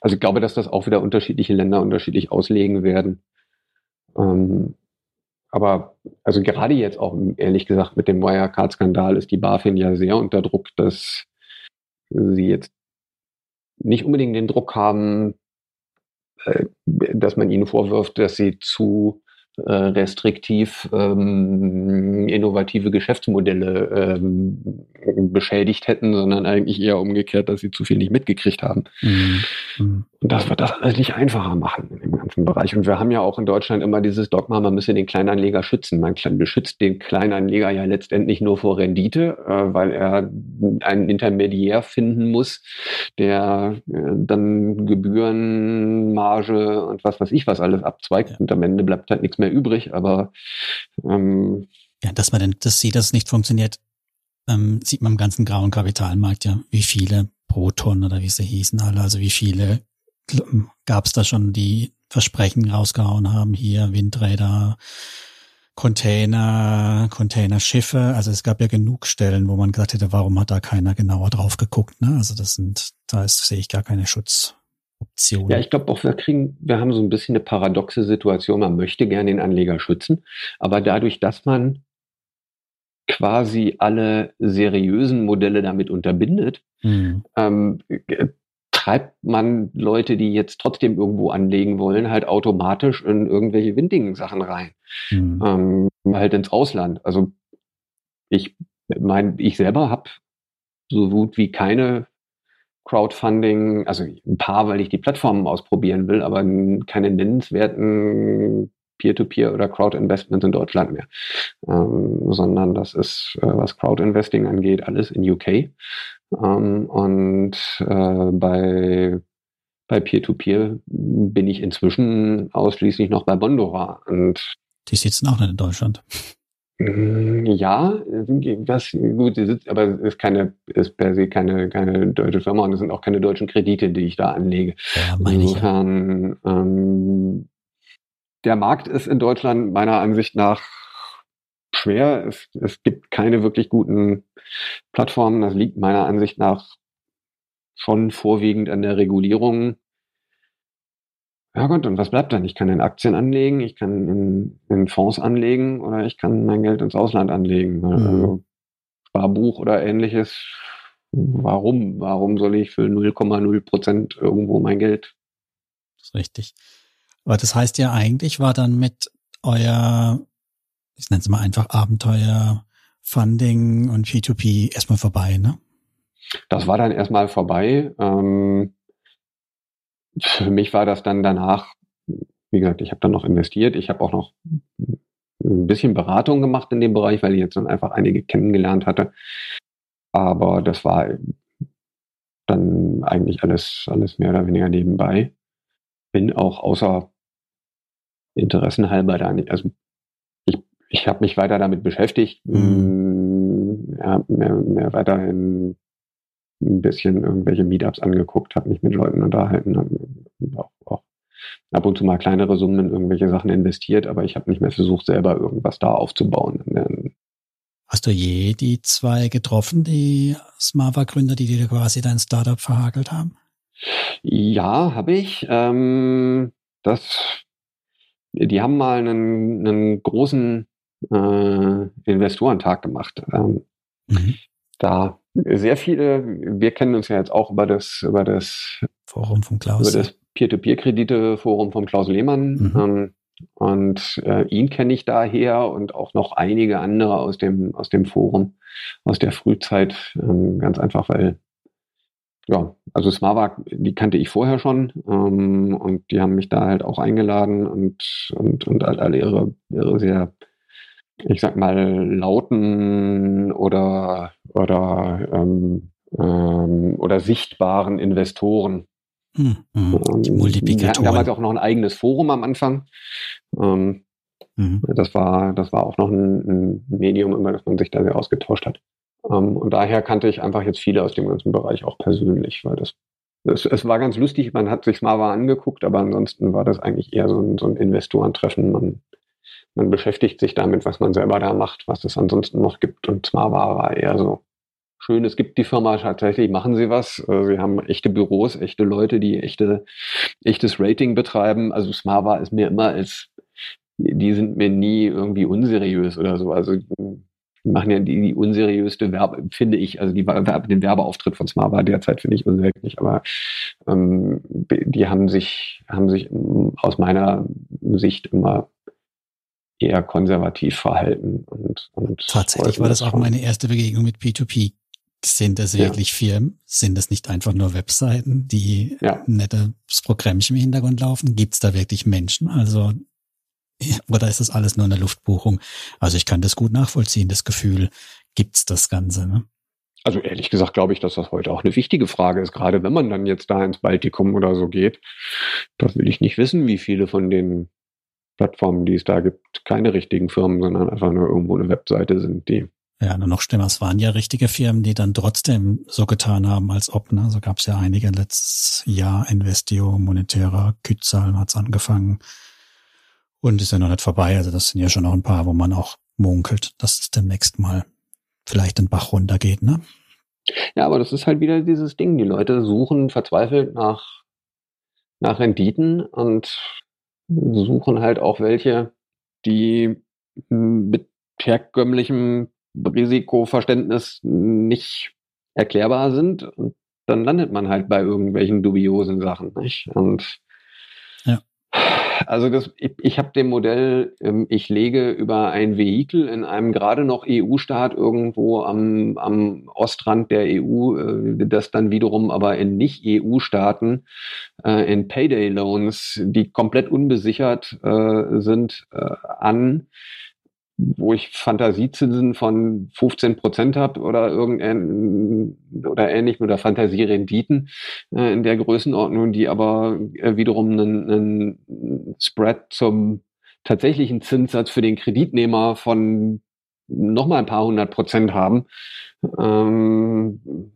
Also ich glaube, dass das auch wieder unterschiedliche Länder unterschiedlich auslegen werden. Ähm, aber also gerade jetzt auch ehrlich gesagt mit dem Wirecard-Skandal ist die BaFin ja sehr unter Druck, dass sie jetzt nicht unbedingt den Druck haben, äh, dass man ihnen vorwirft, dass sie zu äh, restriktiv ähm, innovative Geschäftsmodelle ähm, beschädigt hätten, sondern eigentlich eher umgekehrt, dass sie zu viel nicht mitgekriegt haben. Mhm. mhm. Und das wird das alles nicht einfacher machen in dem ganzen Bereich. Und wir haben ja auch in Deutschland immer dieses Dogma, man müsse den Kleinanleger schützen. Man beschützt den Kleinanleger ja letztendlich nur vor Rendite, äh, weil er einen Intermediär finden muss, der äh, dann Gebühren, Marge und was weiß ich was alles abzweigt. Ja. Und am Ende bleibt halt nichts mehr übrig. Aber ähm, ja, dass man denn das dass es nicht funktioniert, ähm, sieht man im ganzen grauen Kapitalmarkt ja, wie viele Proton oder wie sie hießen alle, also wie viele gab es da schon, die Versprechen rausgehauen haben, hier Windräder, Container, Containerschiffe. Also es gab ja genug Stellen, wo man gesagt hätte, warum hat da keiner genauer drauf geguckt. Ne? Also das sind, da ist, sehe ich gar keine Schutzoption. Ja, ich glaube auch, wir kriegen, wir haben so ein bisschen eine paradoxe Situation. Man möchte gerne den Anleger schützen, aber dadurch, dass man quasi alle seriösen Modelle damit unterbindet, mhm. ähm, treibt man Leute, die jetzt trotzdem irgendwo anlegen wollen, halt automatisch in irgendwelche windigen Sachen rein. Mhm. Ähm, halt ins Ausland. Also ich meine, ich selber habe so gut wie keine Crowdfunding, also ein paar, weil ich die Plattformen ausprobieren will, aber keine nennenswerten Peer-to-Peer -Peer oder Crowd-Investments in Deutschland mehr, ähm, sondern das ist, äh, was Crowd-Investing angeht, alles in UK. Ähm, und äh, bei bei Peer-to-Peer bin ich inzwischen ausschließlich noch bei Bondora. Und die sitzen auch nicht in Deutschland. Mm, ja, das gut, aber es ist keine, ist per se keine, keine deutsche Firma und es sind auch keine deutschen Kredite, die ich da anlege. Ja, Insofern, ich ja. ähm, der Markt ist in Deutschland meiner Ansicht nach schwer. Es, es gibt keine wirklich guten Plattformen. Das liegt meiner Ansicht nach schon vorwiegend an der Regulierung. Ja gut, und was bleibt dann? Ich kann in Aktien anlegen, ich kann in, in Fonds anlegen oder ich kann mein Geld ins Ausland anlegen. Mhm. Also Sparbuch oder ähnliches. Warum? Warum soll ich für 0,0 Prozent irgendwo mein Geld? Das ist richtig. Aber das heißt ja eigentlich war dann mit euer, ich nenne es mal einfach Abenteuer, Funding und P2P erstmal vorbei, ne? Das war dann erstmal vorbei. Ähm, für mich war das dann danach, wie gesagt, ich habe dann noch investiert. Ich habe auch noch ein bisschen Beratung gemacht in dem Bereich, weil ich jetzt dann einfach einige kennengelernt hatte. Aber das war dann eigentlich alles, alles mehr oder weniger nebenbei. Bin auch außer Interessen halber da nicht, also ich, ich habe mich weiter damit beschäftigt, mhm. ja, mehr, mehr weiterhin ein bisschen irgendwelche Meetups angeguckt, habe mich mit Leuten unterhalten, auch, auch ab und zu mal kleinere Summen in irgendwelche Sachen investiert, aber ich habe nicht mehr versucht, selber irgendwas da aufzubauen. Hast du je die zwei getroffen, die Smava-Gründer, die dir quasi dein Startup verhagelt haben? Ja, habe ich. Ähm, das, die haben mal einen, einen großen äh, Investorentag gemacht. Ähm, mhm. Da sehr viele, wir kennen uns ja jetzt auch über das, über das Forum von Klaus. Über das Peer-to-Peer-Kredite-Forum von Klaus Lehmann. Mhm. Ähm, und äh, ihn kenne ich daher und auch noch einige andere aus dem, aus dem Forum, aus der Frühzeit. Ähm, ganz einfach, weil, ja, also Smavak, die kannte ich vorher schon ähm, und die haben mich da halt auch eingeladen und, und, und alle ihre, ihre sehr ich sag mal, lauten oder, oder, ähm, ähm, oder sichtbaren Investoren. Hm, hm, die Multiplikatoren. Wir hatten damals auch noch ein eigenes Forum am Anfang. Ähm, mhm. Das war, das war auch noch ein, ein, Medium, über das man sich da sehr ausgetauscht hat. Ähm, und daher kannte ich einfach jetzt viele aus dem ganzen Bereich auch persönlich, weil das, das es war ganz lustig, man hat sich Smava angeguckt, aber ansonsten war das eigentlich eher so ein, so ein Investorentreffen. Man man beschäftigt sich damit, was man selber da macht, was es ansonsten noch gibt. Und zwar war eher so schön, es gibt die Firma tatsächlich, machen sie was. Äh, sie haben echte Büros, echte Leute, die echte, echtes Rating betreiben. Also Smava ist mir immer als, die sind mir nie irgendwie unseriös oder so. Also die machen ja die, die unseriöste Werbe, finde ich, also die, den Werbeauftritt von Smava derzeit finde ich unsäglich, aber ähm, die haben sich, haben sich aus meiner Sicht immer eher konservativ verhalten. Und, und Tatsächlich war das auch meine erste Begegnung mit P2P. Sind das wirklich ja. Firmen? Sind das nicht einfach nur Webseiten, die ja. nettes Programmchen im Hintergrund laufen? Gibt es da wirklich Menschen? Also (laughs) oder ist das alles nur eine Luftbuchung? Also ich kann das gut nachvollziehen, das Gefühl, gibt's das Ganze, ne? Also ehrlich gesagt glaube ich, dass das heute auch eine wichtige Frage ist, gerade wenn man dann jetzt da ins Baltikum oder so geht. Das will ich nicht wissen, wie viele von den Plattformen, die es da gibt, keine richtigen Firmen, sondern einfach nur irgendwo eine Webseite sind, die. Ja, nur noch schlimmer, es waren ja richtige Firmen, die dann trotzdem so getan haben, als ob, ne? So gab es ja einige letztes Jahr, Investio, Monetärer, Kützal hat's angefangen und ist ja noch nicht vorbei. Also das sind ja schon noch ein paar, wo man auch munkelt, dass es demnächst mal vielleicht den Bach runtergeht, ne? Ja, aber das ist halt wieder dieses Ding. Die Leute suchen verzweifelt nach, nach Renditen und suchen halt auch welche, die mit herkömmlichem Risikoverständnis nicht erklärbar sind. Und dann landet man halt bei irgendwelchen dubiosen Sachen. Nicht? Und. Also das, ich, ich habe dem Modell, ähm, ich lege über ein Vehikel in einem gerade noch EU-Staat irgendwo am, am Ostrand der EU, äh, das dann wiederum aber in Nicht-EU-Staaten äh, in Payday-Loans, die komplett unbesichert äh, sind, an wo ich Fantasiezinsen von 15 Prozent habe oder irgendein oder ähnlich oder Fantasierenditen äh, in der Größenordnung, die aber äh, wiederum einen, einen Spread zum tatsächlichen Zinssatz für den Kreditnehmer von nochmal ein paar hundert Prozent haben. Ähm,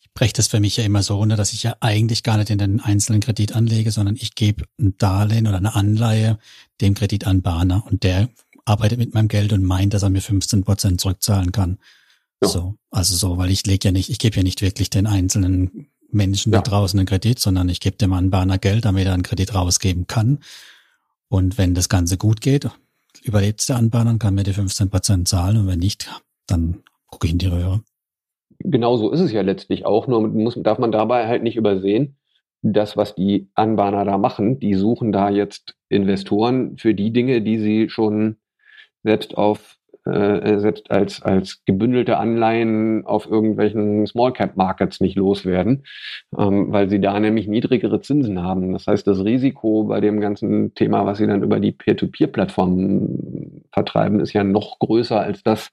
ich breche das für mich ja immer so runter, dass ich ja eigentlich gar nicht in den einzelnen Kredit anlege, sondern ich gebe ein Darlehen oder eine Anleihe dem Kreditanbahner und der arbeitet mit meinem Geld und meint, dass er mir 15 Prozent zurückzahlen kann. Ja. So, also so, weil ich lege ja nicht, ich gebe ja nicht wirklich den einzelnen Menschen ja. da draußen einen Kredit, sondern ich gebe dem Anbahner Geld, damit er einen Kredit rausgeben kann. Und wenn das Ganze gut geht, überlebt der Anbahner und kann mir die 15 Prozent zahlen. Und wenn nicht, dann gucke ich in die Röhre. Genau so ist es ja letztlich auch. Nur muss, darf man dabei halt nicht übersehen, das, was die Anbahner da machen, die suchen da jetzt Investoren für die Dinge, die sie schon selbst auf äh, selbst als, als gebündelte Anleihen auf irgendwelchen Small Cap Markets nicht loswerden, ähm, weil sie da nämlich niedrigere Zinsen haben. Das heißt, das Risiko bei dem ganzen Thema, was sie dann über die Peer-to-Peer-Plattformen vertreiben, ist ja noch größer als das,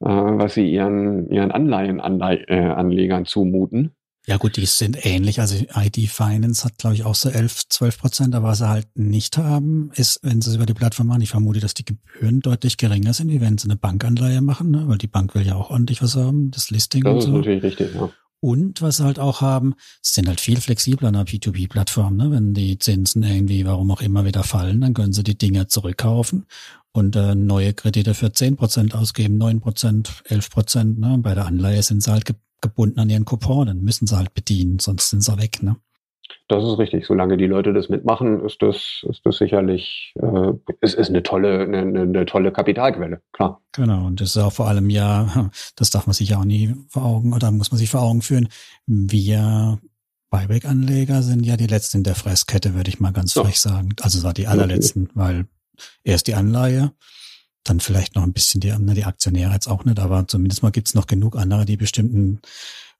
äh, was sie ihren, ihren Anleihenanlegern äh, zumuten. Ja gut, die sind ähnlich. Also ID Finance hat, glaube ich, auch so 11, 12 Prozent. Aber was sie halt nicht haben, ist, wenn sie es über die Plattform machen, ich vermute, dass die Gebühren deutlich geringer sind, wie wenn sie eine Bankanleihe machen, ne? weil die Bank will ja auch ordentlich was haben, das Listing das und so. Das ist natürlich richtig, ja. Und was sie halt auch haben, sind halt viel flexibler an einer P2P-Plattform. Ne? Wenn die Zinsen irgendwie, warum auch immer, wieder fallen, dann können sie die Dinger zurückkaufen und äh, neue Kredite für 10% ausgeben, 9%, 11%. Ne? Bei der Anleihe sind sie halt gebunden an ihren Coupon, dann müssen sie halt bedienen, sonst sind sie weg, ne? Das ist richtig. Solange die Leute das mitmachen, ist das, ist das sicherlich, äh, ist, ist eine tolle, eine, eine tolle Kapitalquelle, klar. Genau. Und das ist auch vor allem ja, (laughs) das darf man sich ja auch nie vor Augen oder muss man sich vor Augen führen. Wir Buyback-Anleger sind ja die letzten in der Fresskette, würde ich mal ganz ja. frech sagen. Also war die allerletzten, weil erst die Anleihe, dann vielleicht noch ein bisschen die, ne, die Aktionäre jetzt auch nicht, aber zumindest mal gibt's noch genug andere, die bestimmten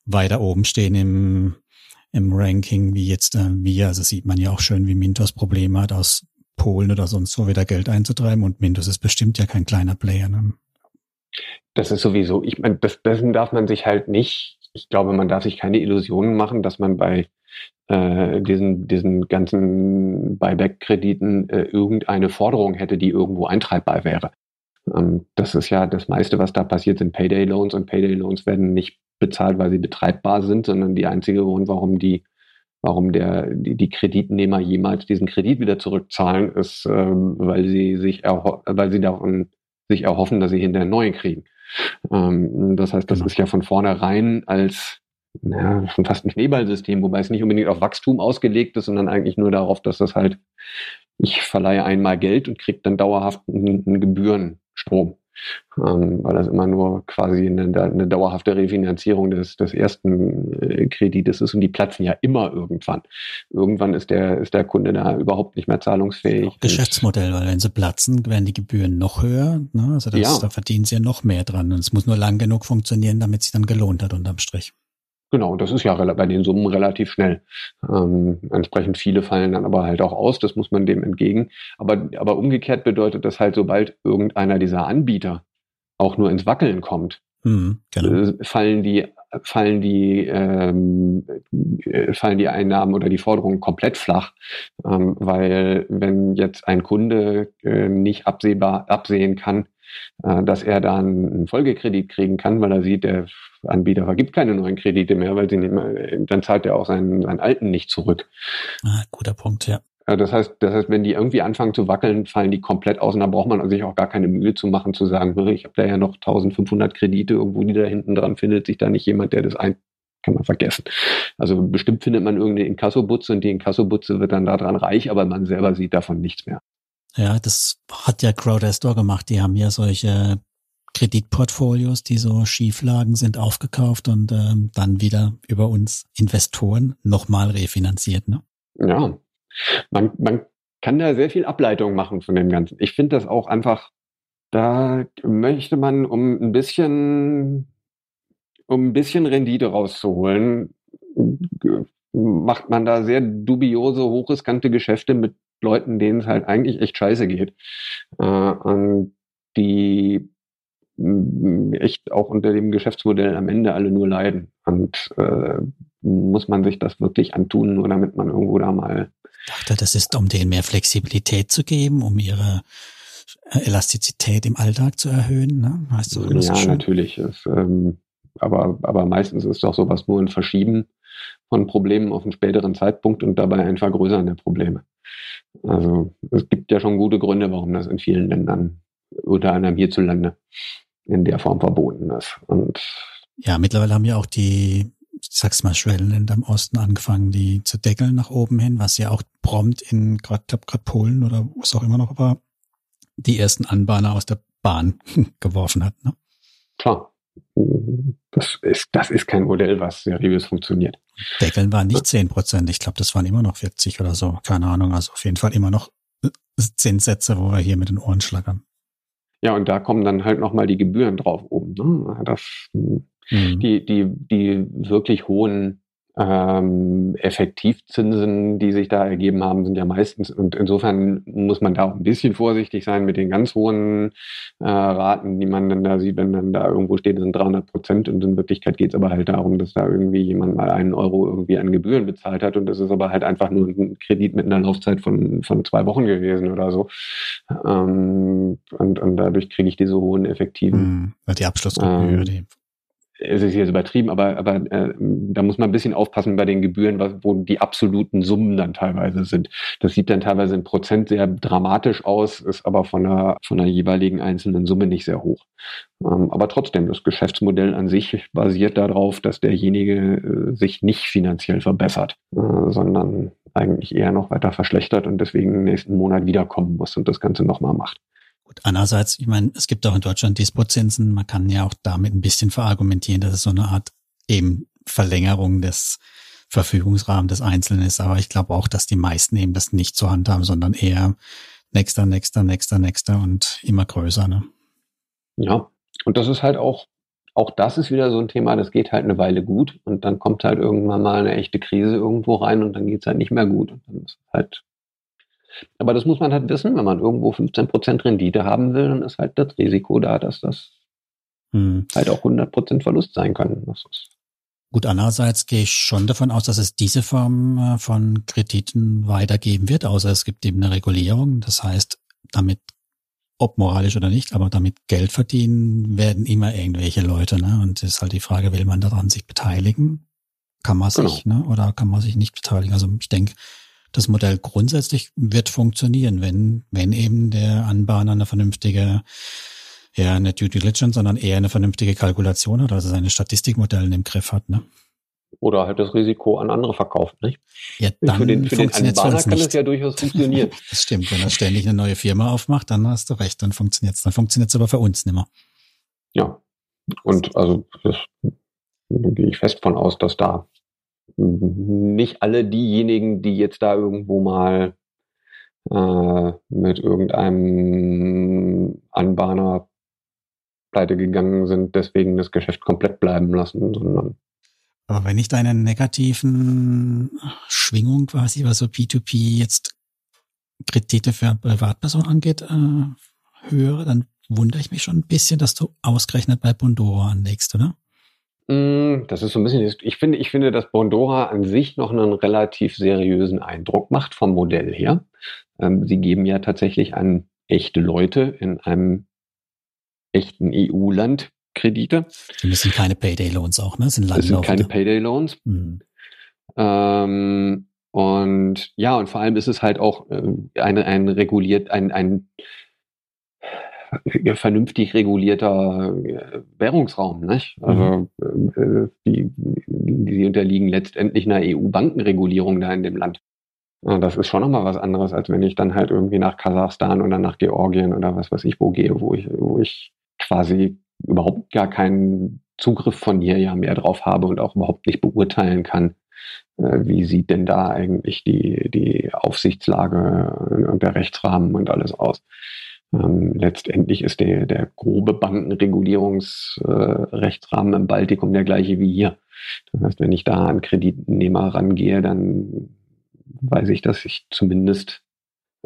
weiter oben stehen im, im Ranking, wie jetzt äh, wir. Also sieht man ja auch schön, wie Mintos Probleme hat, aus Polen oder sonst wo wieder Geld einzutreiben. Und Mintos ist bestimmt ja kein kleiner Player. Ne? Das ist sowieso, ich meine, das, dessen darf man sich halt nicht, ich glaube, man darf sich keine Illusionen machen, dass man bei äh, diesen, diesen ganzen Buyback-Krediten äh, irgendeine Forderung hätte, die irgendwo eintreibbar wäre. Ähm, das ist ja das meiste, was da passiert, sind Payday-Loans und Payday-Loans werden nicht bezahlt, weil sie betreibbar sind, sondern die einzige Grund, warum die warum der, die, die Kreditnehmer jemals diesen Kredit wieder zurückzahlen, ist, ähm, weil sie sich weil sie davon sich erhoffen, dass sie hinterher neuen kriegen. Ähm, das heißt, das genau. ist ja von vornherein als ja, schon fast ein Schneeballsystem, wobei es nicht unbedingt auf Wachstum ausgelegt ist, sondern eigentlich nur darauf, dass das halt, ich verleihe einmal Geld und kriege dann dauerhaft einen Gebühren, Strom. Ähm, weil das immer nur quasi eine, eine dauerhafte Refinanzierung des, des ersten äh, Kredites ist und die platzen ja immer irgendwann. Irgendwann ist der, ist der Kunde da überhaupt nicht mehr zahlungsfähig. Geschäftsmodell, weil wenn sie platzen, werden die Gebühren noch höher. Ne? Also das, ja. da verdienen sie ja noch mehr dran. Und es muss nur lang genug funktionieren, damit es sich dann gelohnt hat unterm Strich. Genau, das ist ja bei den Summen relativ schnell. Ähm, entsprechend viele fallen dann aber halt auch aus, das muss man dem entgegen. Aber, aber umgekehrt bedeutet das halt, sobald irgendeiner dieser Anbieter auch nur ins Wackeln kommt, mhm, genau. Äh, fallen die fallen die ähm, äh, fallen die Einnahmen oder die Forderungen komplett flach, ähm, weil wenn jetzt ein Kunde äh, nicht absehbar absehen kann, dass er dann einen Folgekredit kriegen kann, weil er sieht, der Anbieter vergibt keine neuen Kredite mehr, weil sie nicht mehr, dann zahlt er auch seinen, seinen alten nicht zurück. Ah, guter Punkt, ja. Das heißt, das heißt, wenn die irgendwie anfangen zu wackeln, fallen die komplett aus und da braucht man sich auch gar keine Mühe zu machen, zu sagen, ich habe da ja noch 1500 Kredite irgendwo, die da hinten dran findet sich da nicht jemand, der das ein, kann man vergessen. Also bestimmt findet man irgendeine Inkassobutze und die Inkassobutze wird dann daran reich, aber man selber sieht davon nichts mehr. Ja, das hat ja Crowdestor gemacht. Die haben ja solche Kreditportfolios, die so Schieflagen sind, aufgekauft und ähm, dann wieder über uns Investoren nochmal refinanziert. Ne? Ja, man, man kann da sehr viel Ableitung machen von dem Ganzen. Ich finde das auch einfach, da möchte man, um ein bisschen, um ein bisschen Rendite rauszuholen, macht man da sehr dubiose, hochriskante Geschäfte mit Leuten, denen es halt eigentlich echt scheiße geht. Äh, und die mm, echt auch unter dem Geschäftsmodell am Ende alle nur leiden. Und äh, muss man sich das wirklich antun, nur damit man irgendwo da mal. Ich dachte, das ist, um denen mehr Flexibilität zu geben, um ihre Elastizität im Alltag zu erhöhen. Ne? Weißt du, ja, natürlich. Es, ähm, aber, aber meistens ist doch sowas nur ein Verschieben von Problemen auf einen späteren Zeitpunkt und dabei ein Vergrößern der Probleme. Also es gibt ja schon gute Gründe, warum das in vielen Ländern, unter anderem hierzulande, in der Form verboten ist. Und ja, mittlerweile haben ja auch die ich sag's mal, Schwellenländer im Osten angefangen, die zu deckeln nach oben hin, was ja auch prompt in, gerade gerade Polen oder was auch immer noch war, die ersten Anbahner aus der Bahn (laughs) geworfen hat. Ne? Klar. Das ist, das ist kein Modell, was seriös funktioniert. Deckeln waren nicht zehn Prozent. Ich glaube, das waren immer noch 40 oder so. Keine Ahnung. Also auf jeden Fall immer noch Zinssätze, wo wir hier mit den Ohren schlagern. Ja, und da kommen dann halt nochmal die Gebühren drauf oben. Ne? Das, mhm. die, die, die wirklich hohen ähm, Effektivzinsen, die sich da ergeben haben, sind ja meistens, und insofern muss man da auch ein bisschen vorsichtig sein mit den ganz hohen äh, Raten, die man dann da sieht, wenn dann da irgendwo steht, das sind 300 Prozent und in Wirklichkeit geht es aber halt darum, dass da irgendwie jemand mal einen Euro irgendwie an Gebühren bezahlt hat und das ist aber halt einfach nur ein Kredit mit einer Laufzeit von, von zwei Wochen gewesen oder so. Ähm, und, und dadurch kriege ich diese hohen effektiven. Mhm, die Abschlussgebühr, ähm, die es ist jetzt übertrieben, aber, aber äh, da muss man ein bisschen aufpassen bei den Gebühren, was, wo die absoluten Summen dann teilweise sind. Das sieht dann teilweise in Prozent sehr dramatisch aus, ist aber von der, von der jeweiligen einzelnen Summe nicht sehr hoch. Ähm, aber trotzdem, das Geschäftsmodell an sich basiert darauf, dass derjenige äh, sich nicht finanziell verbessert, äh, sondern eigentlich eher noch weiter verschlechtert und deswegen nächsten Monat wiederkommen muss und das Ganze nochmal macht. Andererseits, ich meine, es gibt auch in Deutschland Dispozinsen. Man kann ja auch damit ein bisschen verargumentieren, dass es so eine Art eben Verlängerung des Verfügungsrahmens des Einzelnen ist. Aber ich glaube auch, dass die meisten eben das nicht zur Hand haben, sondern eher nächster, nächster, nächster, nächster und immer größer. Ne? Ja, und das ist halt auch, auch das ist wieder so ein Thema, das geht halt eine Weile gut und dann kommt halt irgendwann mal eine echte Krise irgendwo rein und dann geht's halt nicht mehr gut. Und dann ist halt aber das muss man halt wissen, wenn man irgendwo 15% Rendite haben will, dann ist halt das Risiko da, dass das hm. halt auch 100% Verlust sein kann. Gut, andererseits gehe ich schon davon aus, dass es diese Form äh, von Krediten weitergeben wird, außer es gibt eben eine Regulierung. Das heißt, damit, ob moralisch oder nicht, aber damit Geld verdienen werden immer irgendwelche Leute. Ne? Und es ist halt die Frage, will man daran sich beteiligen? Kann man sich, genau. ne? oder kann man sich nicht beteiligen? Also ich denke, das Modell grundsätzlich wird funktionieren, wenn, wenn eben der Anbahner eine vernünftige, ja, eine Due Diligence, sondern eher eine vernünftige Kalkulation hat, also seine Statistikmodelle im Griff hat, ne? Oder halt das Risiko an andere verkauft, nicht? Ja, dann für den, für den Anbahner kann es ja durchaus funktionieren. (laughs) das stimmt, wenn er ständig eine neue Firma aufmacht, dann hast du recht, dann funktioniert's. Dann funktioniert's aber für uns nicht mehr. Ja, und also das gehe ich fest von aus, dass da nicht alle diejenigen, die jetzt da irgendwo mal äh, mit irgendeinem Anbahner pleite gegangen sind, deswegen das Geschäft komplett bleiben lassen, sondern aber wenn ich deine negativen Schwingung quasi, was so P2P jetzt Kredite für Privatpersonen angeht, äh, höre, dann wundere ich mich schon ein bisschen, dass du ausgerechnet bei Bondora anlegst, oder? Mm, das ist so ein bisschen, ich finde, ich finde, dass Bondora an sich noch einen relativ seriösen Eindruck macht vom Modell her. Ähm, sie geben ja tatsächlich an echte Leute in einem echten EU-Land Kredite. Die müssen keine Payday-Loans auch, ne? Das sind, das sind keine Payday-Loans. Mhm. Ähm, und ja, und vor allem ist es halt auch äh, ein, ein reguliert, ein, ein vernünftig regulierter äh, Währungsraum. Nicht? Also mhm. äh, die, die unterliegen letztendlich einer EU-Bankenregulierung da in dem Land. Und das ist schon nochmal was anderes, als wenn ich dann halt irgendwie nach Kasachstan oder nach Georgien oder was weiß ich wo gehe, wo ich, wo ich quasi überhaupt gar keinen Zugriff von hier ja mehr drauf habe und auch überhaupt nicht beurteilen kann, äh, wie sieht denn da eigentlich die, die Aufsichtslage und der Rechtsrahmen und alles aus. Ähm, letztendlich ist der, der grobe Bankenregulierungsrechtsrahmen äh, im Baltikum der gleiche wie hier. Das heißt, wenn ich da an Kreditnehmer rangehe, dann weiß ich, dass ich zumindest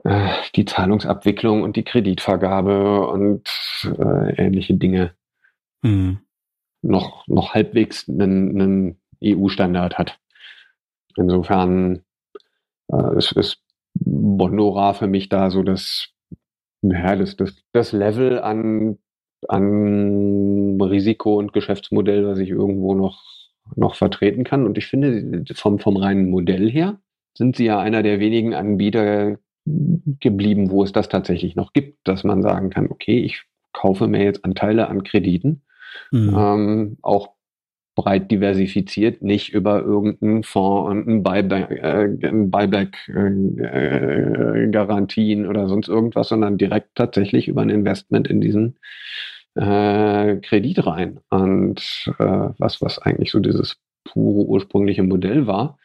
äh, die Zahlungsabwicklung und die Kreditvergabe und äh, ähnliche Dinge mhm. noch, noch halbwegs einen, einen EU-Standard hat. Insofern äh, ist, ist Bondora für mich da so das ja, das, das, das Level an, an Risiko und Geschäftsmodell, was ich irgendwo noch, noch vertreten kann. Und ich finde, vom, vom reinen Modell her sind sie ja einer der wenigen Anbieter geblieben, wo es das tatsächlich noch gibt, dass man sagen kann, okay, ich kaufe mir jetzt Anteile an Krediten. Mhm. Ähm, auch breit diversifiziert, nicht über irgendeinen Fonds und einen Buyback, äh, Buyback äh, Garantien oder sonst irgendwas, sondern direkt tatsächlich über ein Investment in diesen äh, Kredit rein. Und äh, was, was eigentlich so dieses pure ursprüngliche Modell war.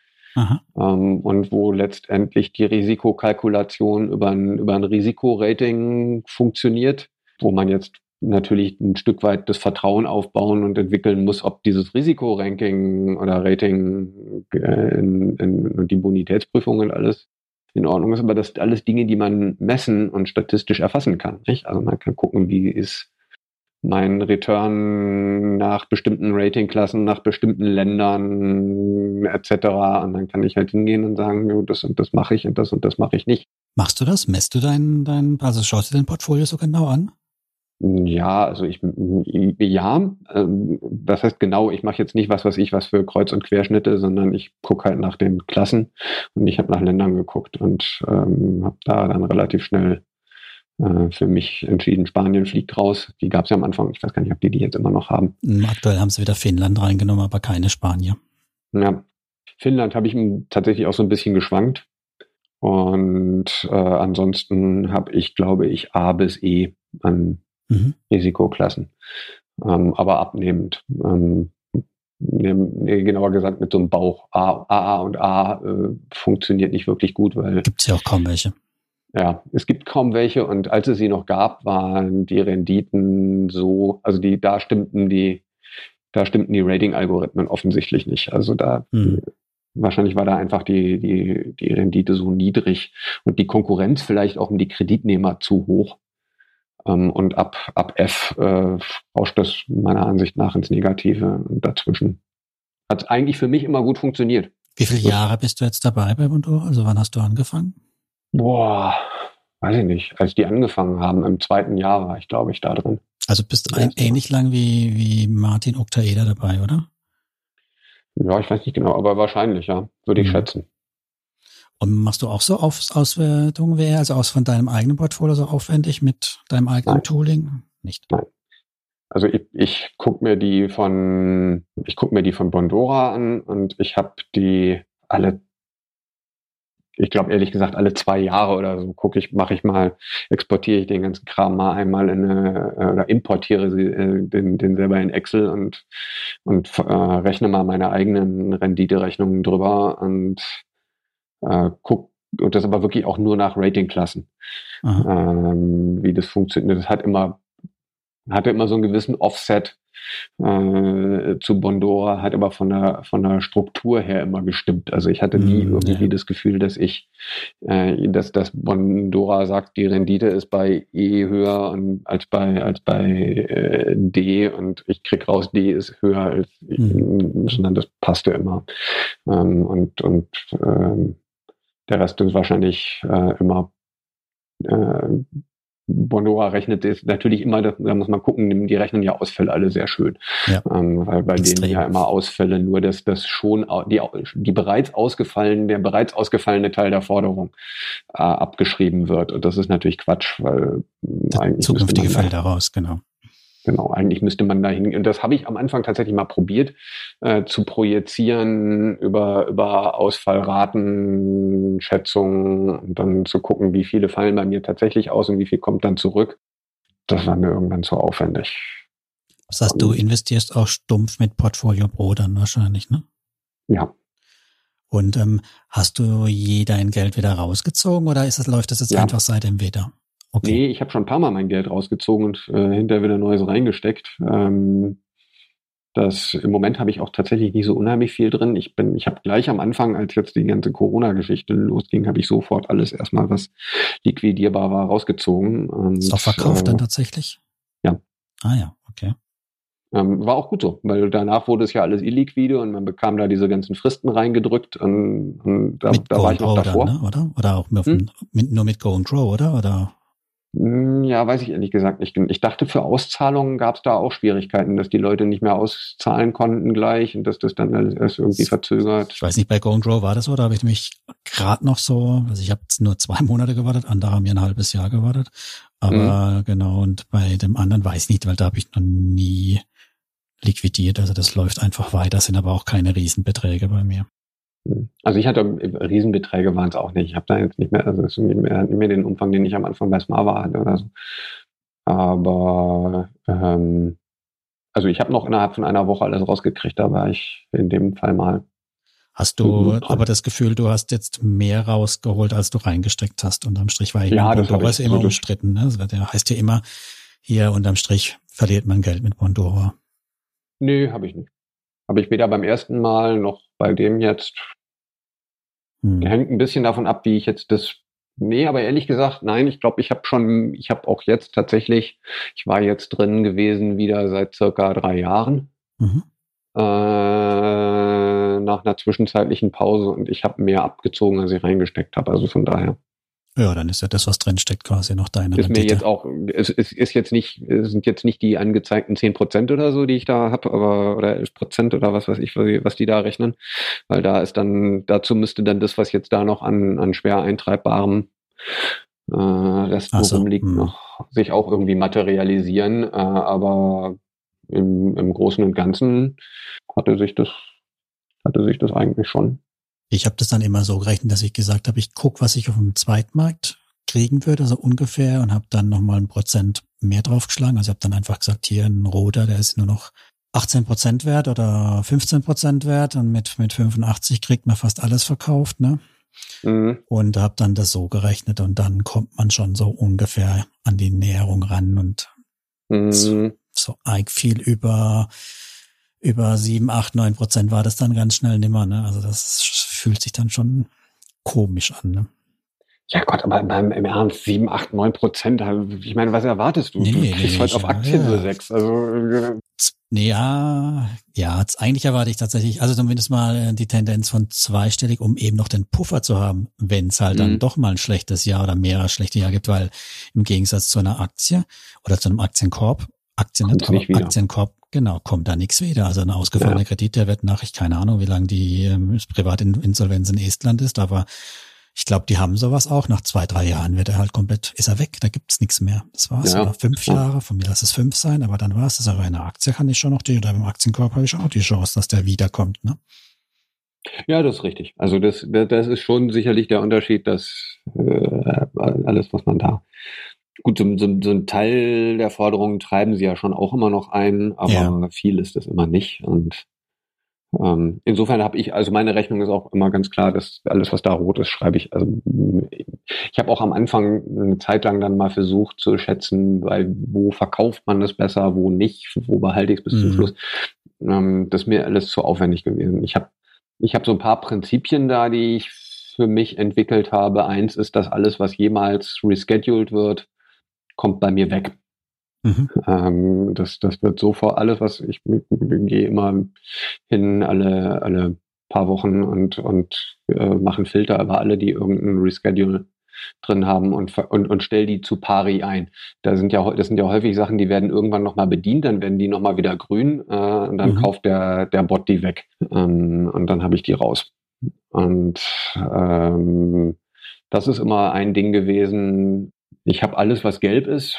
Ähm, und wo letztendlich die Risikokalkulation über ein, über ein Risikorating funktioniert, wo man jetzt natürlich ein Stück weit das Vertrauen aufbauen und entwickeln muss, ob dieses Risikoranking oder Rating äh, und die Bonitätsprüfung und alles in Ordnung ist, aber das sind alles Dinge, die man messen und statistisch erfassen kann. Nicht? Also man kann gucken, wie ist mein Return nach bestimmten Ratingklassen, nach bestimmten Ländern etc. Und dann kann ich halt hingehen und sagen, jo, das und das mache ich und das und das mache ich nicht. Machst du das? Messt du dein, dein also schaust du dein Portfolio so genau an? Ja, also ich ja, ähm, das heißt genau, ich mache jetzt nicht was, was ich was für Kreuz- und Querschnitte, sondern ich gucke halt nach den Klassen und ich habe nach Ländern geguckt und ähm, habe da dann relativ schnell äh, für mich entschieden, Spanien fliegt raus. Die gab es ja am Anfang, ich weiß gar nicht, ob die die jetzt immer noch haben. Hm, aktuell haben sie wieder Finnland reingenommen, aber keine Spanier. Ja, Finnland habe ich tatsächlich auch so ein bisschen geschwankt. Und äh, ansonsten habe ich, glaube ich, A bis E an mhm. Risikoklassen. Ähm, aber abnehmend. Ähm, nee, genauer gesagt mit so einem Bauch. A, A und A äh, funktioniert nicht wirklich gut, weil. Gibt es ja auch kaum welche. Ja, es gibt kaum welche und als es sie noch gab, waren die Renditen so, also die, da stimmten die, da stimmten die Rating-Algorithmen offensichtlich nicht. Also da, mhm. wahrscheinlich war da einfach die, die, die Rendite so niedrig und die Konkurrenz vielleicht auch um die Kreditnehmer zu hoch, ähm, und ab, ab F äh, rauscht das meiner Ansicht nach ins Negative. Und dazwischen hat eigentlich für mich immer gut funktioniert. Wie viele Jahre bist du jetzt dabei bei Bondora? Also wann hast du angefangen? Boah, weiß ich nicht. Als die angefangen haben, im zweiten Jahr war ich, glaube ich, da drin. Also bist du ähnlich lang wie, wie Martin Oktaeder dabei, oder? Ja, ich weiß nicht genau, aber wahrscheinlich, ja, würde ich mhm. schätzen. Und machst du auch so Aus Auswertungen, also aus von deinem eigenen Portfolio so aufwendig mit deinem eigenen Nein. Tooling? Nicht. Nein. Also ich, ich gucke mir die von, ich gucke mir die von Bondora an und ich habe die alle, ich glaube ehrlich gesagt alle zwei Jahre oder so gucke ich, mache ich mal, exportiere ich den ganzen Kram mal einmal in eine, äh, oder importiere sie, äh, den, den selber in Excel und und äh, rechne mal meine eigenen Renditerechnungen drüber und äh, guck, und das aber wirklich auch nur nach Ratingklassen, ähm, wie das funktioniert. Das hat immer, hatte immer so einen gewissen Offset äh, zu Bondora, hat aber von der, von der Struktur her immer gestimmt. Also ich hatte nie mm, irgendwie ja. das Gefühl, dass ich, äh, dass, dass Bondora sagt, die Rendite ist bei E höher und, als bei, als bei äh, D und ich krieg raus, D ist höher als, mm. sondern das passte immer. Ähm, und, und, ähm, der Rest ist wahrscheinlich äh, immer äh, Bondora rechnet ist natürlich immer, da muss man gucken, die rechnen ja Ausfälle alle sehr schön. Ja. Ähm, weil bei Extrem. denen ja immer Ausfälle nur dass das schon die, die bereits ausgefallene, der bereits ausgefallene Teil der Forderung äh, abgeschrieben wird. Und das ist natürlich Quatsch, weil der eigentlich zukünftige Fälle daraus, genau. Genau, eigentlich müsste man dahin, und das habe ich am Anfang tatsächlich mal probiert, äh, zu projizieren über, über Ausfallraten, Schätzungen und dann zu gucken, wie viele fallen bei mir tatsächlich aus und wie viel kommt dann zurück. Das war mir irgendwann zu aufwendig. Das heißt, du investierst auch stumpf mit Portfolio Pro dann wahrscheinlich, ne? Ja. Und ähm, hast du je dein Geld wieder rausgezogen oder ist das, läuft das jetzt ja. einfach seit dem Wetter? Okay. Nee, ich habe schon ein paar Mal mein Geld rausgezogen und äh, hinterher wieder Neues reingesteckt. Ähm, das im Moment habe ich auch tatsächlich nicht so unheimlich viel drin. Ich bin, ich habe gleich am Anfang, als jetzt die ganze Corona-Geschichte losging, habe ich sofort alles erstmal, was liquidierbar war, rausgezogen. Und, Ist auch verkauft äh, dann tatsächlich? Ja. Ah ja, okay. Ähm, war auch gut so, weil danach wurde es ja alles illiquide und man bekam da diese ganzen Fristen reingedrückt und, und da, da war ich noch davor. Dann, ne? Oder? Oder auch nur, hm? mit, nur mit Go and Grow, oder? Oder? Hm, ja, weiß ich ehrlich gesagt nicht. Ich dachte, für Auszahlungen gab es da auch Schwierigkeiten, dass die Leute nicht mehr auszahlen konnten gleich und dass das dann alles irgendwie verzögert. Ich weiß nicht, bei Go and Grow war das so, da habe ich nämlich gerade noch so, also ich habe nur zwei (laughs) Monate gewartet, andere haben ja ein halbes Jahr gewartet. Aber mhm. genau, und bei dem anderen weiß ich nicht, weil da habe ich noch nie liquidiert. Also das läuft einfach weiter, sind aber auch keine Riesenbeträge bei mir. Hm. Also ich hatte Riesenbeträge waren es auch nicht. Ich habe da jetzt nicht mehr, also es ist nicht mehr, nicht mehr den Umfang, den ich am Anfang bei Smava hatte oder so. Aber ähm, also ich habe noch innerhalb von einer Woche alles rausgekriegt, da war ich in dem Fall mal. Hast du aber das Gefühl, du hast jetzt mehr rausgeholt, als du reingesteckt hast? Unterm Strich war ich ja, das Pandora ist immer umstritten. Ne? Das heißt ja immer, hier unterm Strich verliert man Geld mit Pandora. Nee, habe ich nicht. Habe ich weder beim ersten Mal noch bei dem jetzt. Hm. Hängt ein bisschen davon ab, wie ich jetzt das Nee, aber ehrlich gesagt, nein, ich glaube, ich habe schon, ich habe auch jetzt tatsächlich, ich war jetzt drin gewesen wieder seit circa drei Jahren. Mhm. Äh, nach einer zwischenzeitlichen Pause und ich habe mehr abgezogen, als ich reingesteckt habe. Also von daher. Ja, dann ist ja das, was drin steckt, quasi noch deine Ist Rendite. mir jetzt auch, es ist, ist jetzt nicht, sind jetzt nicht die angezeigten zehn Prozent oder so, die ich da habe, aber oder elf Prozent oder was weiß ich, was die da rechnen. Weil da ist dann, dazu müsste dann das, was jetzt da noch an, an schwer eintreibbarem äh, Rest, worum so, liegt, hm. noch sich auch irgendwie materialisieren. Äh, aber im, im Großen und Ganzen hatte sich das, hatte sich das eigentlich schon ich habe das dann immer so gerechnet, dass ich gesagt habe, ich guck, was ich auf dem Zweitmarkt kriegen würde, also ungefähr, und habe dann nochmal ein Prozent mehr draufgeschlagen. Also ich habe dann einfach gesagt, hier ein roter, der ist nur noch 18 Prozent wert oder 15 Prozent wert und mit, mit 85 kriegt man fast alles verkauft, ne? Mhm. Und habe dann das so gerechnet und dann kommt man schon so ungefähr an die Näherung ran und mhm. so, so viel über über sieben, acht, neun Prozent war das dann ganz schnell nimmer. Ne? Also das fühlt sich dann schon komisch an. Ne? Ja Gott, aber beim, im Ernst, sieben, acht, neun Prozent, ich meine, was erwartest du? Nee, du kriegst nee, heute auf Aktien ja. so sechs. Also, nee, ja, ja, eigentlich erwarte ich tatsächlich, also zumindest mal äh, die Tendenz von zweistellig, um eben noch den Puffer zu haben, wenn es halt mhm. dann doch mal ein schlechtes Jahr oder mehrere schlechte Jahre gibt, weil im Gegensatz zu einer Aktie oder zu einem Aktienkorb, Aktien nicht, aber Aktienkorb Genau, kommt da nichts wieder. Also ein ausgefallener ja. Kredit, der wird nach, ich keine Ahnung, wie lange die ähm, Privatinsolvenz in Estland ist, aber ich glaube, die haben sowas auch. Nach zwei, drei Jahren wird er halt komplett, ist er weg, da gibt's nichts mehr. Das war's. Ja. Oder fünf Jahre, von mir lass es fünf sein, aber dann war's das. Aber in einer Aktie kann ich schon noch die, oder im Aktienkorb habe ich auch die Chance, dass der wiederkommt, ne? Ja, das ist richtig. Also das, das ist schon sicherlich der Unterschied, dass äh, alles, was man da Gut, so, so, so ein Teil der Forderungen treiben sie ja schon auch immer noch ein, aber ja. viel ist das immer nicht. Und ähm, insofern habe ich, also meine Rechnung ist auch immer ganz klar, dass alles, was da rot ist, schreibe ich. Also ich habe auch am Anfang eine Zeit lang dann mal versucht zu schätzen, weil wo verkauft man das besser, wo nicht, wo behalte ich es bis mhm. zum Schluss. Ähm, das ist mir alles zu aufwendig gewesen. Ich habe ich hab so ein paar Prinzipien da, die ich für mich entwickelt habe. Eins ist, dass alles, was jemals rescheduled wird, kommt bei mir weg. Mhm. Ähm, das, das wird so vor alles, was ich, ich, ich gehe immer hin alle, alle paar Wochen und, und äh, mache einen Filter über alle, die irgendein Reschedule drin haben und, und, und stell die zu Pari ein. Da sind ja, das sind ja häufig Sachen, die werden irgendwann nochmal bedient, dann werden die nochmal wieder grün äh, und dann mhm. kauft der, der Bot die weg ähm, und dann habe ich die raus. Und ähm, das ist immer ein Ding gewesen, ich habe alles, was gelb ist.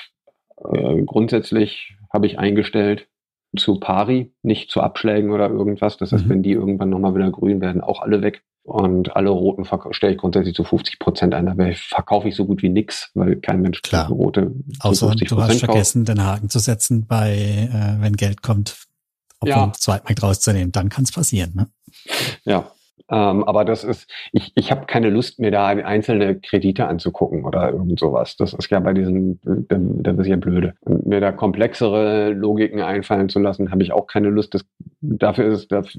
Äh, grundsätzlich habe ich eingestellt zu Pari, nicht zu Abschlägen oder irgendwas. Das heißt, mhm. wenn die irgendwann nochmal wieder grün werden, auch alle weg. Und alle roten stelle ich grundsätzlich zu 50 Prozent ein. Dabei verkaufe ich so gut wie nix, weil kein Mensch Klar. rote Außer du hast vergessen, den Haken zu setzen bei, äh, wenn Geld kommt, auf ja. den Zweitmarkt rauszunehmen. Dann kann es passieren. Ne? Ja, ähm, aber das ist, ich, ich habe keine Lust, mir da einzelne Kredite anzugucken oder irgend sowas. Das ist ja bei diesen, das ist ja blöde. Und mir da komplexere Logiken einfallen zu lassen, habe ich auch keine Lust. Das, dafür ist das,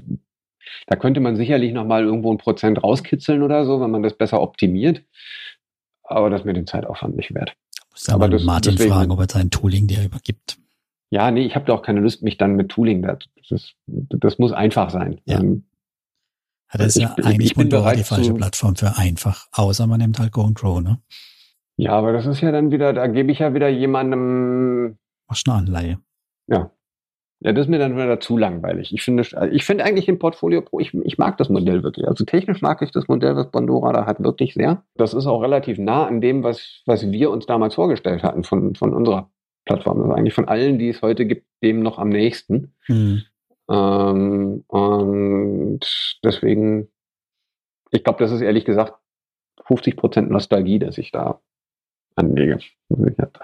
da könnte man sicherlich nochmal irgendwo ein Prozent rauskitzeln oder so, wenn man das besser optimiert. Aber das ist mir den Zeitaufwand nicht wert. Muss aber das, Martin deswegen, fragen, ob er sein Tooling dir übergibt. Ja, nee, ich habe da auch keine Lust, mich dann mit Tooling, das, das, das muss einfach sein. Ja. Ähm, ja, das ist ja eigentlich Pandora die falsche Plattform für einfach, außer man nimmt halt Go and Grow, ne? Ja, aber das ist ja dann wieder, da gebe ich ja wieder jemandem. Machst eine Anleihe. Ja. Ja, das ist mir dann wieder zu langweilig. Ich finde, ich finde eigentlich im Portfolio Pro, ich, ich mag das Modell wirklich. Also technisch mag ich das Modell, was Pandora da hat, wirklich sehr. Das ist auch relativ nah an dem, was, was wir uns damals vorgestellt hatten von, von unserer Plattform. Also eigentlich von allen, die es heute gibt, dem noch am nächsten. Mhm. Ähm, und deswegen, ich glaube, das ist ehrlich gesagt 50 Prozent Nostalgie, dass ich da anlege. Ich,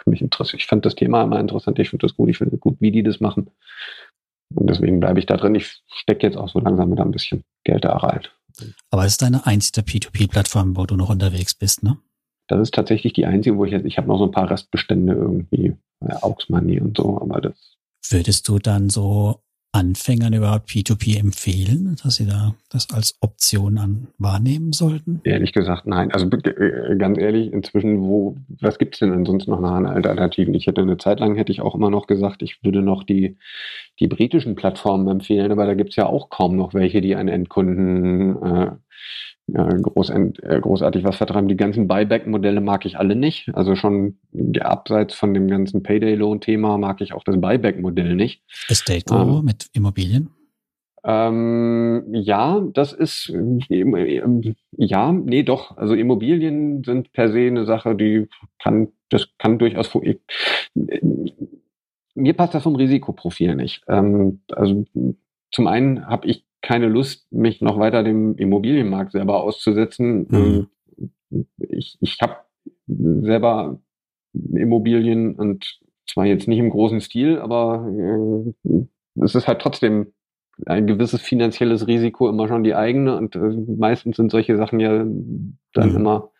mich interessiert. ich fand das Thema immer interessant, ich finde das gut, ich finde gut, wie die das machen. Und deswegen bleibe ich da drin. Ich stecke jetzt auch so langsam mit ein bisschen Geld da rein. Aber es ist deine einzige P2P-Plattform, wo du noch unterwegs bist, ne? Das ist tatsächlich die einzige, wo ich jetzt, ich habe noch so ein paar Restbestände irgendwie, äh, Aux Money und so, aber das. Würdest du dann so Anfängern überhaupt P2P empfehlen, dass sie da das als Option an wahrnehmen sollten? Ehrlich gesagt, nein. Also äh, ganz ehrlich, inzwischen, wo, was gibt's denn ansonsten noch an Alternativen? Ich hätte eine Zeit lang, hätte ich auch immer noch gesagt, ich würde noch die, die britischen Plattformen empfehlen, aber da gibt's ja auch kaum noch welche, die einen Endkunden äh, groß, äh, großartig was vertreiben. Die ganzen Buyback-Modelle mag ich alle nicht. Also schon abseits von dem ganzen Payday-Loan-Thema mag ich auch das Buyback-Modell nicht. Estate Guru ähm, mit Immobilien? Ähm, ja, das ist, äh, ja, nee, doch. Also Immobilien sind per se eine Sache, die kann, das kann durchaus, ich, mir passt das vom Risikoprofil nicht. Ähm, also zum einen habe ich keine Lust, mich noch weiter dem Immobilienmarkt selber auszusetzen. Mhm. Ähm, ich ich habe selber Immobilien und zwar jetzt nicht im großen Stil, aber äh, es ist halt trotzdem ein gewisses finanzielles Risiko immer schon die eigene und äh, meistens sind solche Sachen ja dann mhm. immer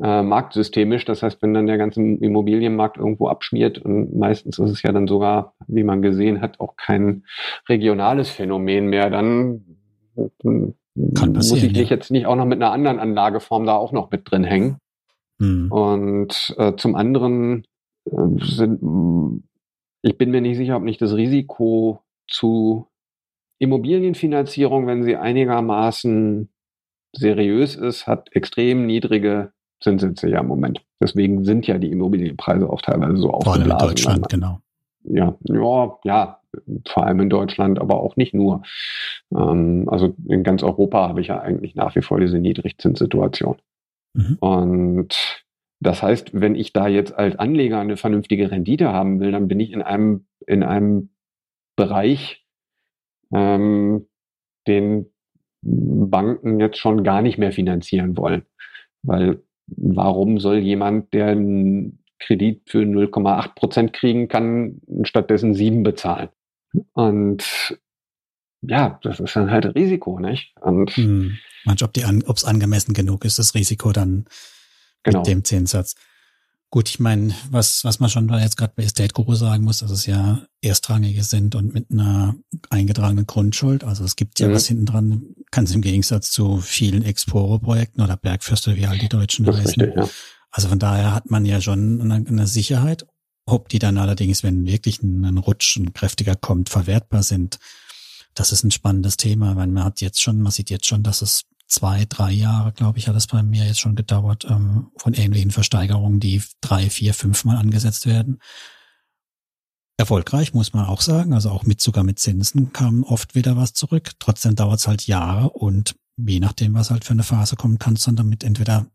äh, marktsystemisch. Das heißt, wenn dann der ganze Immobilienmarkt irgendwo abschmiert und meistens ist es ja dann sogar, wie man gesehen hat, auch kein regionales Phänomen mehr, dann Kann muss ich mich ja. jetzt nicht auch noch mit einer anderen Anlageform da auch noch mit drin hängen. Mhm. Und äh, zum anderen äh, sind, ich bin mir nicht sicher, ob nicht das Risiko zu Immobilienfinanzierung, wenn sie einigermaßen seriös ist, hat extrem niedrige Zinssätze ja im Moment. Deswegen sind ja die Immobilienpreise auch teilweise so aufgeblasen. Vor allem in Deutschland, genau. Ja, ja, ja, vor allem in Deutschland, aber auch nicht nur. Ähm, also in ganz Europa habe ich ja eigentlich nach wie vor diese Niedrigzinssituation. Mhm. Und das heißt, wenn ich da jetzt als Anleger eine vernünftige Rendite haben will, dann bin ich in einem, in einem Bereich, ähm, den Banken jetzt schon gar nicht mehr finanzieren wollen. Weil warum soll jemand, der einen Kredit für 0,8 Prozent kriegen kann, stattdessen sieben bezahlen? Und ja, das ist dann halt Risiko, nicht? Und hm. Manch, ob es angemessen genug ist, das Risiko dann genau. mit dem Zinssatz. Gut, ich meine, was, was man schon jetzt gerade bei Estate Guru sagen muss, dass es ja erstrangige sind und mit einer eingetragenen Grundschuld. Also es gibt ja mhm. was hinten dran, ganz im Gegensatz zu vielen Exporo-Projekten oder Bergförster, wie all die Deutschen das heißen. Richtig, ja. Also von daher hat man ja schon eine, eine Sicherheit. Ob die dann allerdings, wenn wirklich ein, Rutsch, ein kräftiger kommt, verwertbar sind, das ist ein spannendes Thema, weil man hat jetzt schon, man sieht jetzt schon, dass es zwei, drei Jahre, glaube ich, hat es bei mir jetzt schon gedauert, ähm, von ähnlichen Versteigerungen, die drei, vier, fünfmal angesetzt werden. Erfolgreich, muss man auch sagen. Also auch mit sogar mit Zinsen kam oft wieder was zurück. Trotzdem dauert es halt Jahre und je nachdem, was halt für eine Phase kommt, kann es dann damit entweder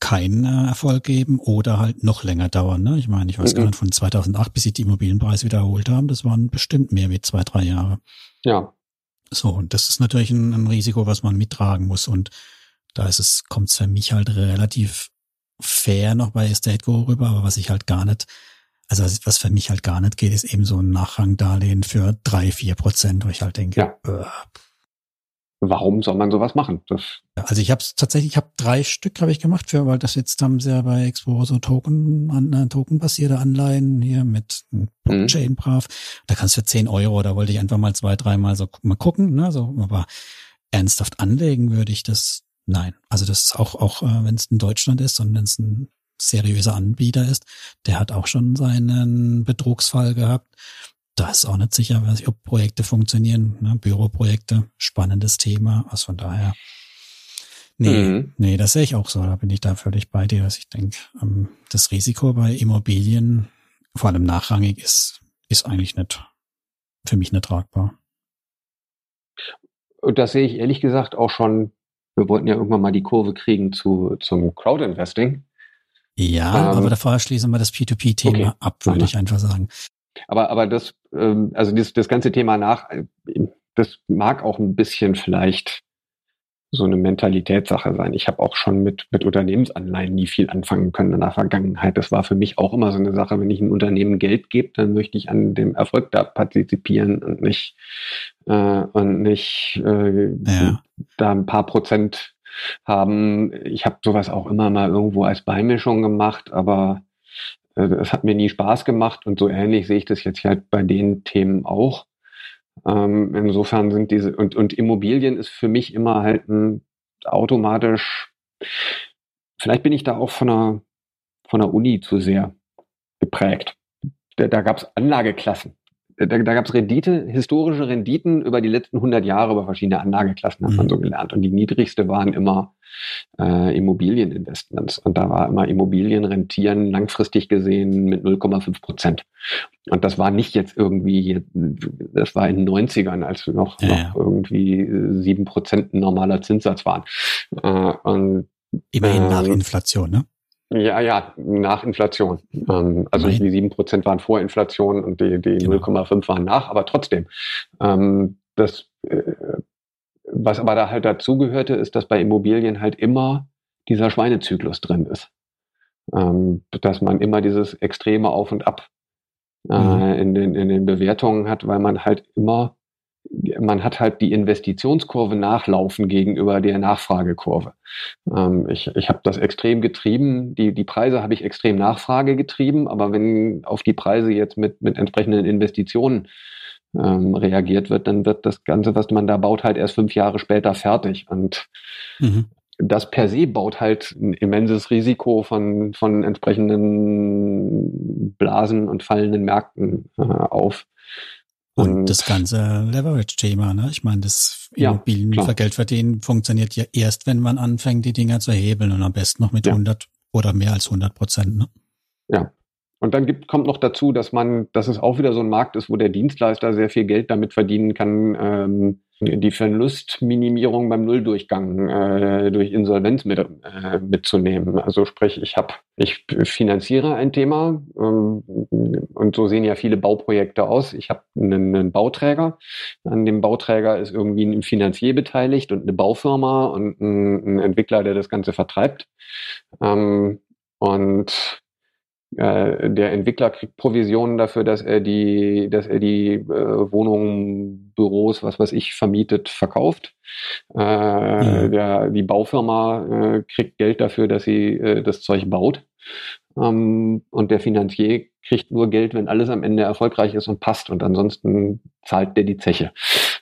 keinen äh, Erfolg geben oder halt noch länger dauern. Ne? Ich meine, ich weiß mhm. gar nicht, von 2008 bis sich die Immobilienpreise wieder erholt haben, das waren bestimmt mehr wie zwei, drei Jahre. Ja, so, und das ist natürlich ein, ein Risiko, was man mittragen muss. Und da ist es, kommt es für mich halt relativ fair noch bei Estate Go rüber, aber was ich halt gar nicht, also was für mich halt gar nicht geht, ist eben so ein Nachrangdarlehen für drei, vier Prozent, wo ich halt denke, ja. äh, warum soll man sowas machen? Das also ich habe tatsächlich, ich habe drei Stück habe ich gemacht für, weil das jetzt haben sie ja bei Expo so Token, an, äh, Token-basierte Anleihen hier mit mhm. Blockchain brav. Da kannst du für 10 Euro, da wollte ich einfach mal zwei, dreimal so mal gucken, ne, so, aber ernsthaft anlegen würde ich das, nein. Also das ist auch, auch äh, wenn es in Deutschland ist und wenn es ein seriöser Anbieter ist, der hat auch schon seinen Betrugsfall gehabt da ist auch nicht sicher, ob Projekte funktionieren. Ne? Büroprojekte, spannendes Thema. Also von daher, nee, mhm. nee, das sehe ich auch so. Da bin ich da völlig bei dir, dass ich denke, ähm, das Risiko bei Immobilien, vor allem nachrangig, ist, ist eigentlich nicht, für mich nicht tragbar. Und das sehe ich ehrlich gesagt auch schon. Wir wollten ja irgendwann mal die Kurve kriegen zu, zum Crowdinvesting. Ja, ähm, aber davor schließen wir das P2P-Thema okay. ab, würde ich einfach sagen. Aber, aber das, ähm, also das, das ganze Thema nach, das mag auch ein bisschen vielleicht so eine Mentalitätssache sein. Ich habe auch schon mit, mit Unternehmensanleihen nie viel anfangen können in der Vergangenheit. Das war für mich auch immer so eine Sache, wenn ich ein Unternehmen Geld gebe, dann möchte ich an dem Erfolg da partizipieren und nicht, äh, und nicht äh, ja. da ein paar Prozent haben. Ich habe sowas auch immer mal irgendwo als Beimischung gemacht, aber äh, es hat mir nie Spaß gemacht und so ähnlich sehe ich das jetzt halt bei den Themen auch. Ähm, insofern sind diese, und, und Immobilien ist für mich immer halt ein automatisch, vielleicht bin ich da auch von der, von der Uni zu sehr geprägt. Da, da gab es Anlageklassen da, da gab es Rendite, historische Renditen über die letzten 100 Jahre über verschiedene Anlageklassen, hat mhm. man so gelernt. Und die niedrigste waren immer äh, Immobilieninvestments. Und da war immer Immobilien rentieren langfristig gesehen mit 0,5 Prozent. Und das war nicht jetzt irgendwie, das war in den 90ern, als noch, ja, noch irgendwie sieben Prozent ein normaler Zinssatz waren. Äh, und, Immerhin nach ähm, Inflation, ne? Ja, ja, nach Inflation. Ähm, also Nein. die sieben Prozent waren vor Inflation und die, die genau. 0,5 waren nach, aber trotzdem. Ähm, das, äh, was aber da halt dazugehörte, ist, dass bei Immobilien halt immer dieser Schweinezyklus drin ist. Ähm, dass man immer dieses extreme Auf und Ab äh, mhm. in, den, in den Bewertungen hat, weil man halt immer man hat halt die Investitionskurve nachlaufen gegenüber der Nachfragekurve. Ähm, ich ich habe das extrem getrieben. Die, die Preise habe ich extrem Nachfrage getrieben, aber wenn auf die Preise jetzt mit, mit entsprechenden Investitionen ähm, reagiert wird, dann wird das Ganze, was man da baut, halt erst fünf Jahre später fertig. Und mhm. das per se baut halt ein immenses Risiko von, von entsprechenden Blasen und fallenden Märkten äh, auf. Und, und das ganze Leverage-Thema, ne? Ich meine, das Immobilien ja, Geld verdienen funktioniert ja erst, wenn man anfängt, die Dinger zu hebeln und am besten noch mit ja. 100 oder mehr als 100 Prozent, ne? Ja. Und dann gibt, kommt noch dazu, dass man, dass es auch wieder so ein Markt ist, wo der Dienstleister sehr viel Geld damit verdienen kann, ähm, die Verlustminimierung beim Nulldurchgang äh, durch Insolvenz mit, äh, mitzunehmen. Also sprich, ich habe, ich finanziere ein Thema ähm, und so sehen ja viele Bauprojekte aus. Ich habe einen, einen, Bauträger, an dem Bauträger ist irgendwie ein Finanzier beteiligt und eine Baufirma und ein, ein Entwickler, der das Ganze vertreibt. Ähm, und äh, der Entwickler kriegt Provisionen dafür, dass er die, dass er die äh, Wohnungen, Büros, was weiß ich, vermietet, verkauft. Äh, mhm. der, die Baufirma äh, kriegt Geld dafür, dass sie äh, das Zeug baut. Ähm, und der Finanzier kriegt nur Geld, wenn alles am Ende erfolgreich ist und passt. Und ansonsten zahlt der die Zeche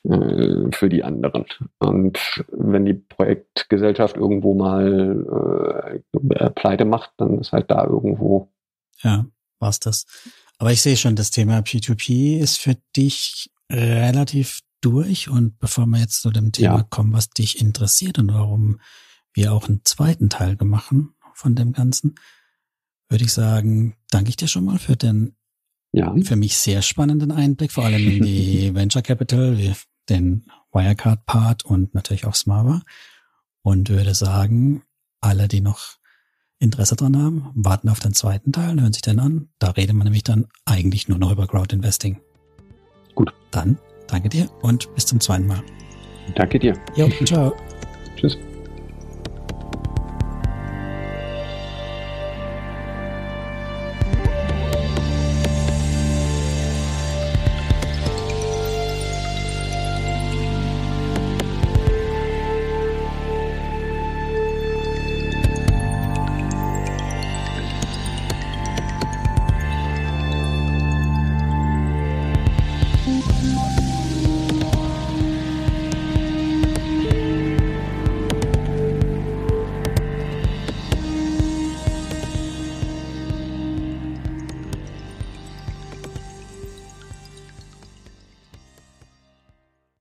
für die anderen. Und wenn die Projektgesellschaft irgendwo mal äh, pleite macht, dann ist halt da irgendwo ja, war's das. Aber ich sehe schon, das Thema P2P ist für dich relativ durch. Und bevor wir jetzt zu dem Thema ja. kommen, was dich interessiert und warum wir auch einen zweiten Teil gemacht von dem Ganzen, würde ich sagen, danke ich dir schon mal für den ja. für mich sehr spannenden Einblick, vor allem in die (laughs) Venture Capital, den Wirecard-Part und natürlich auch Smava. Und würde sagen, alle, die noch Interesse dran haben, warten auf den zweiten Teil, hören sich den an. Da redet man nämlich dann eigentlich nur noch über Crowd Investing. Gut. Dann danke dir und bis zum zweiten Mal. Danke dir. Jo, (laughs) ciao. Tschüss.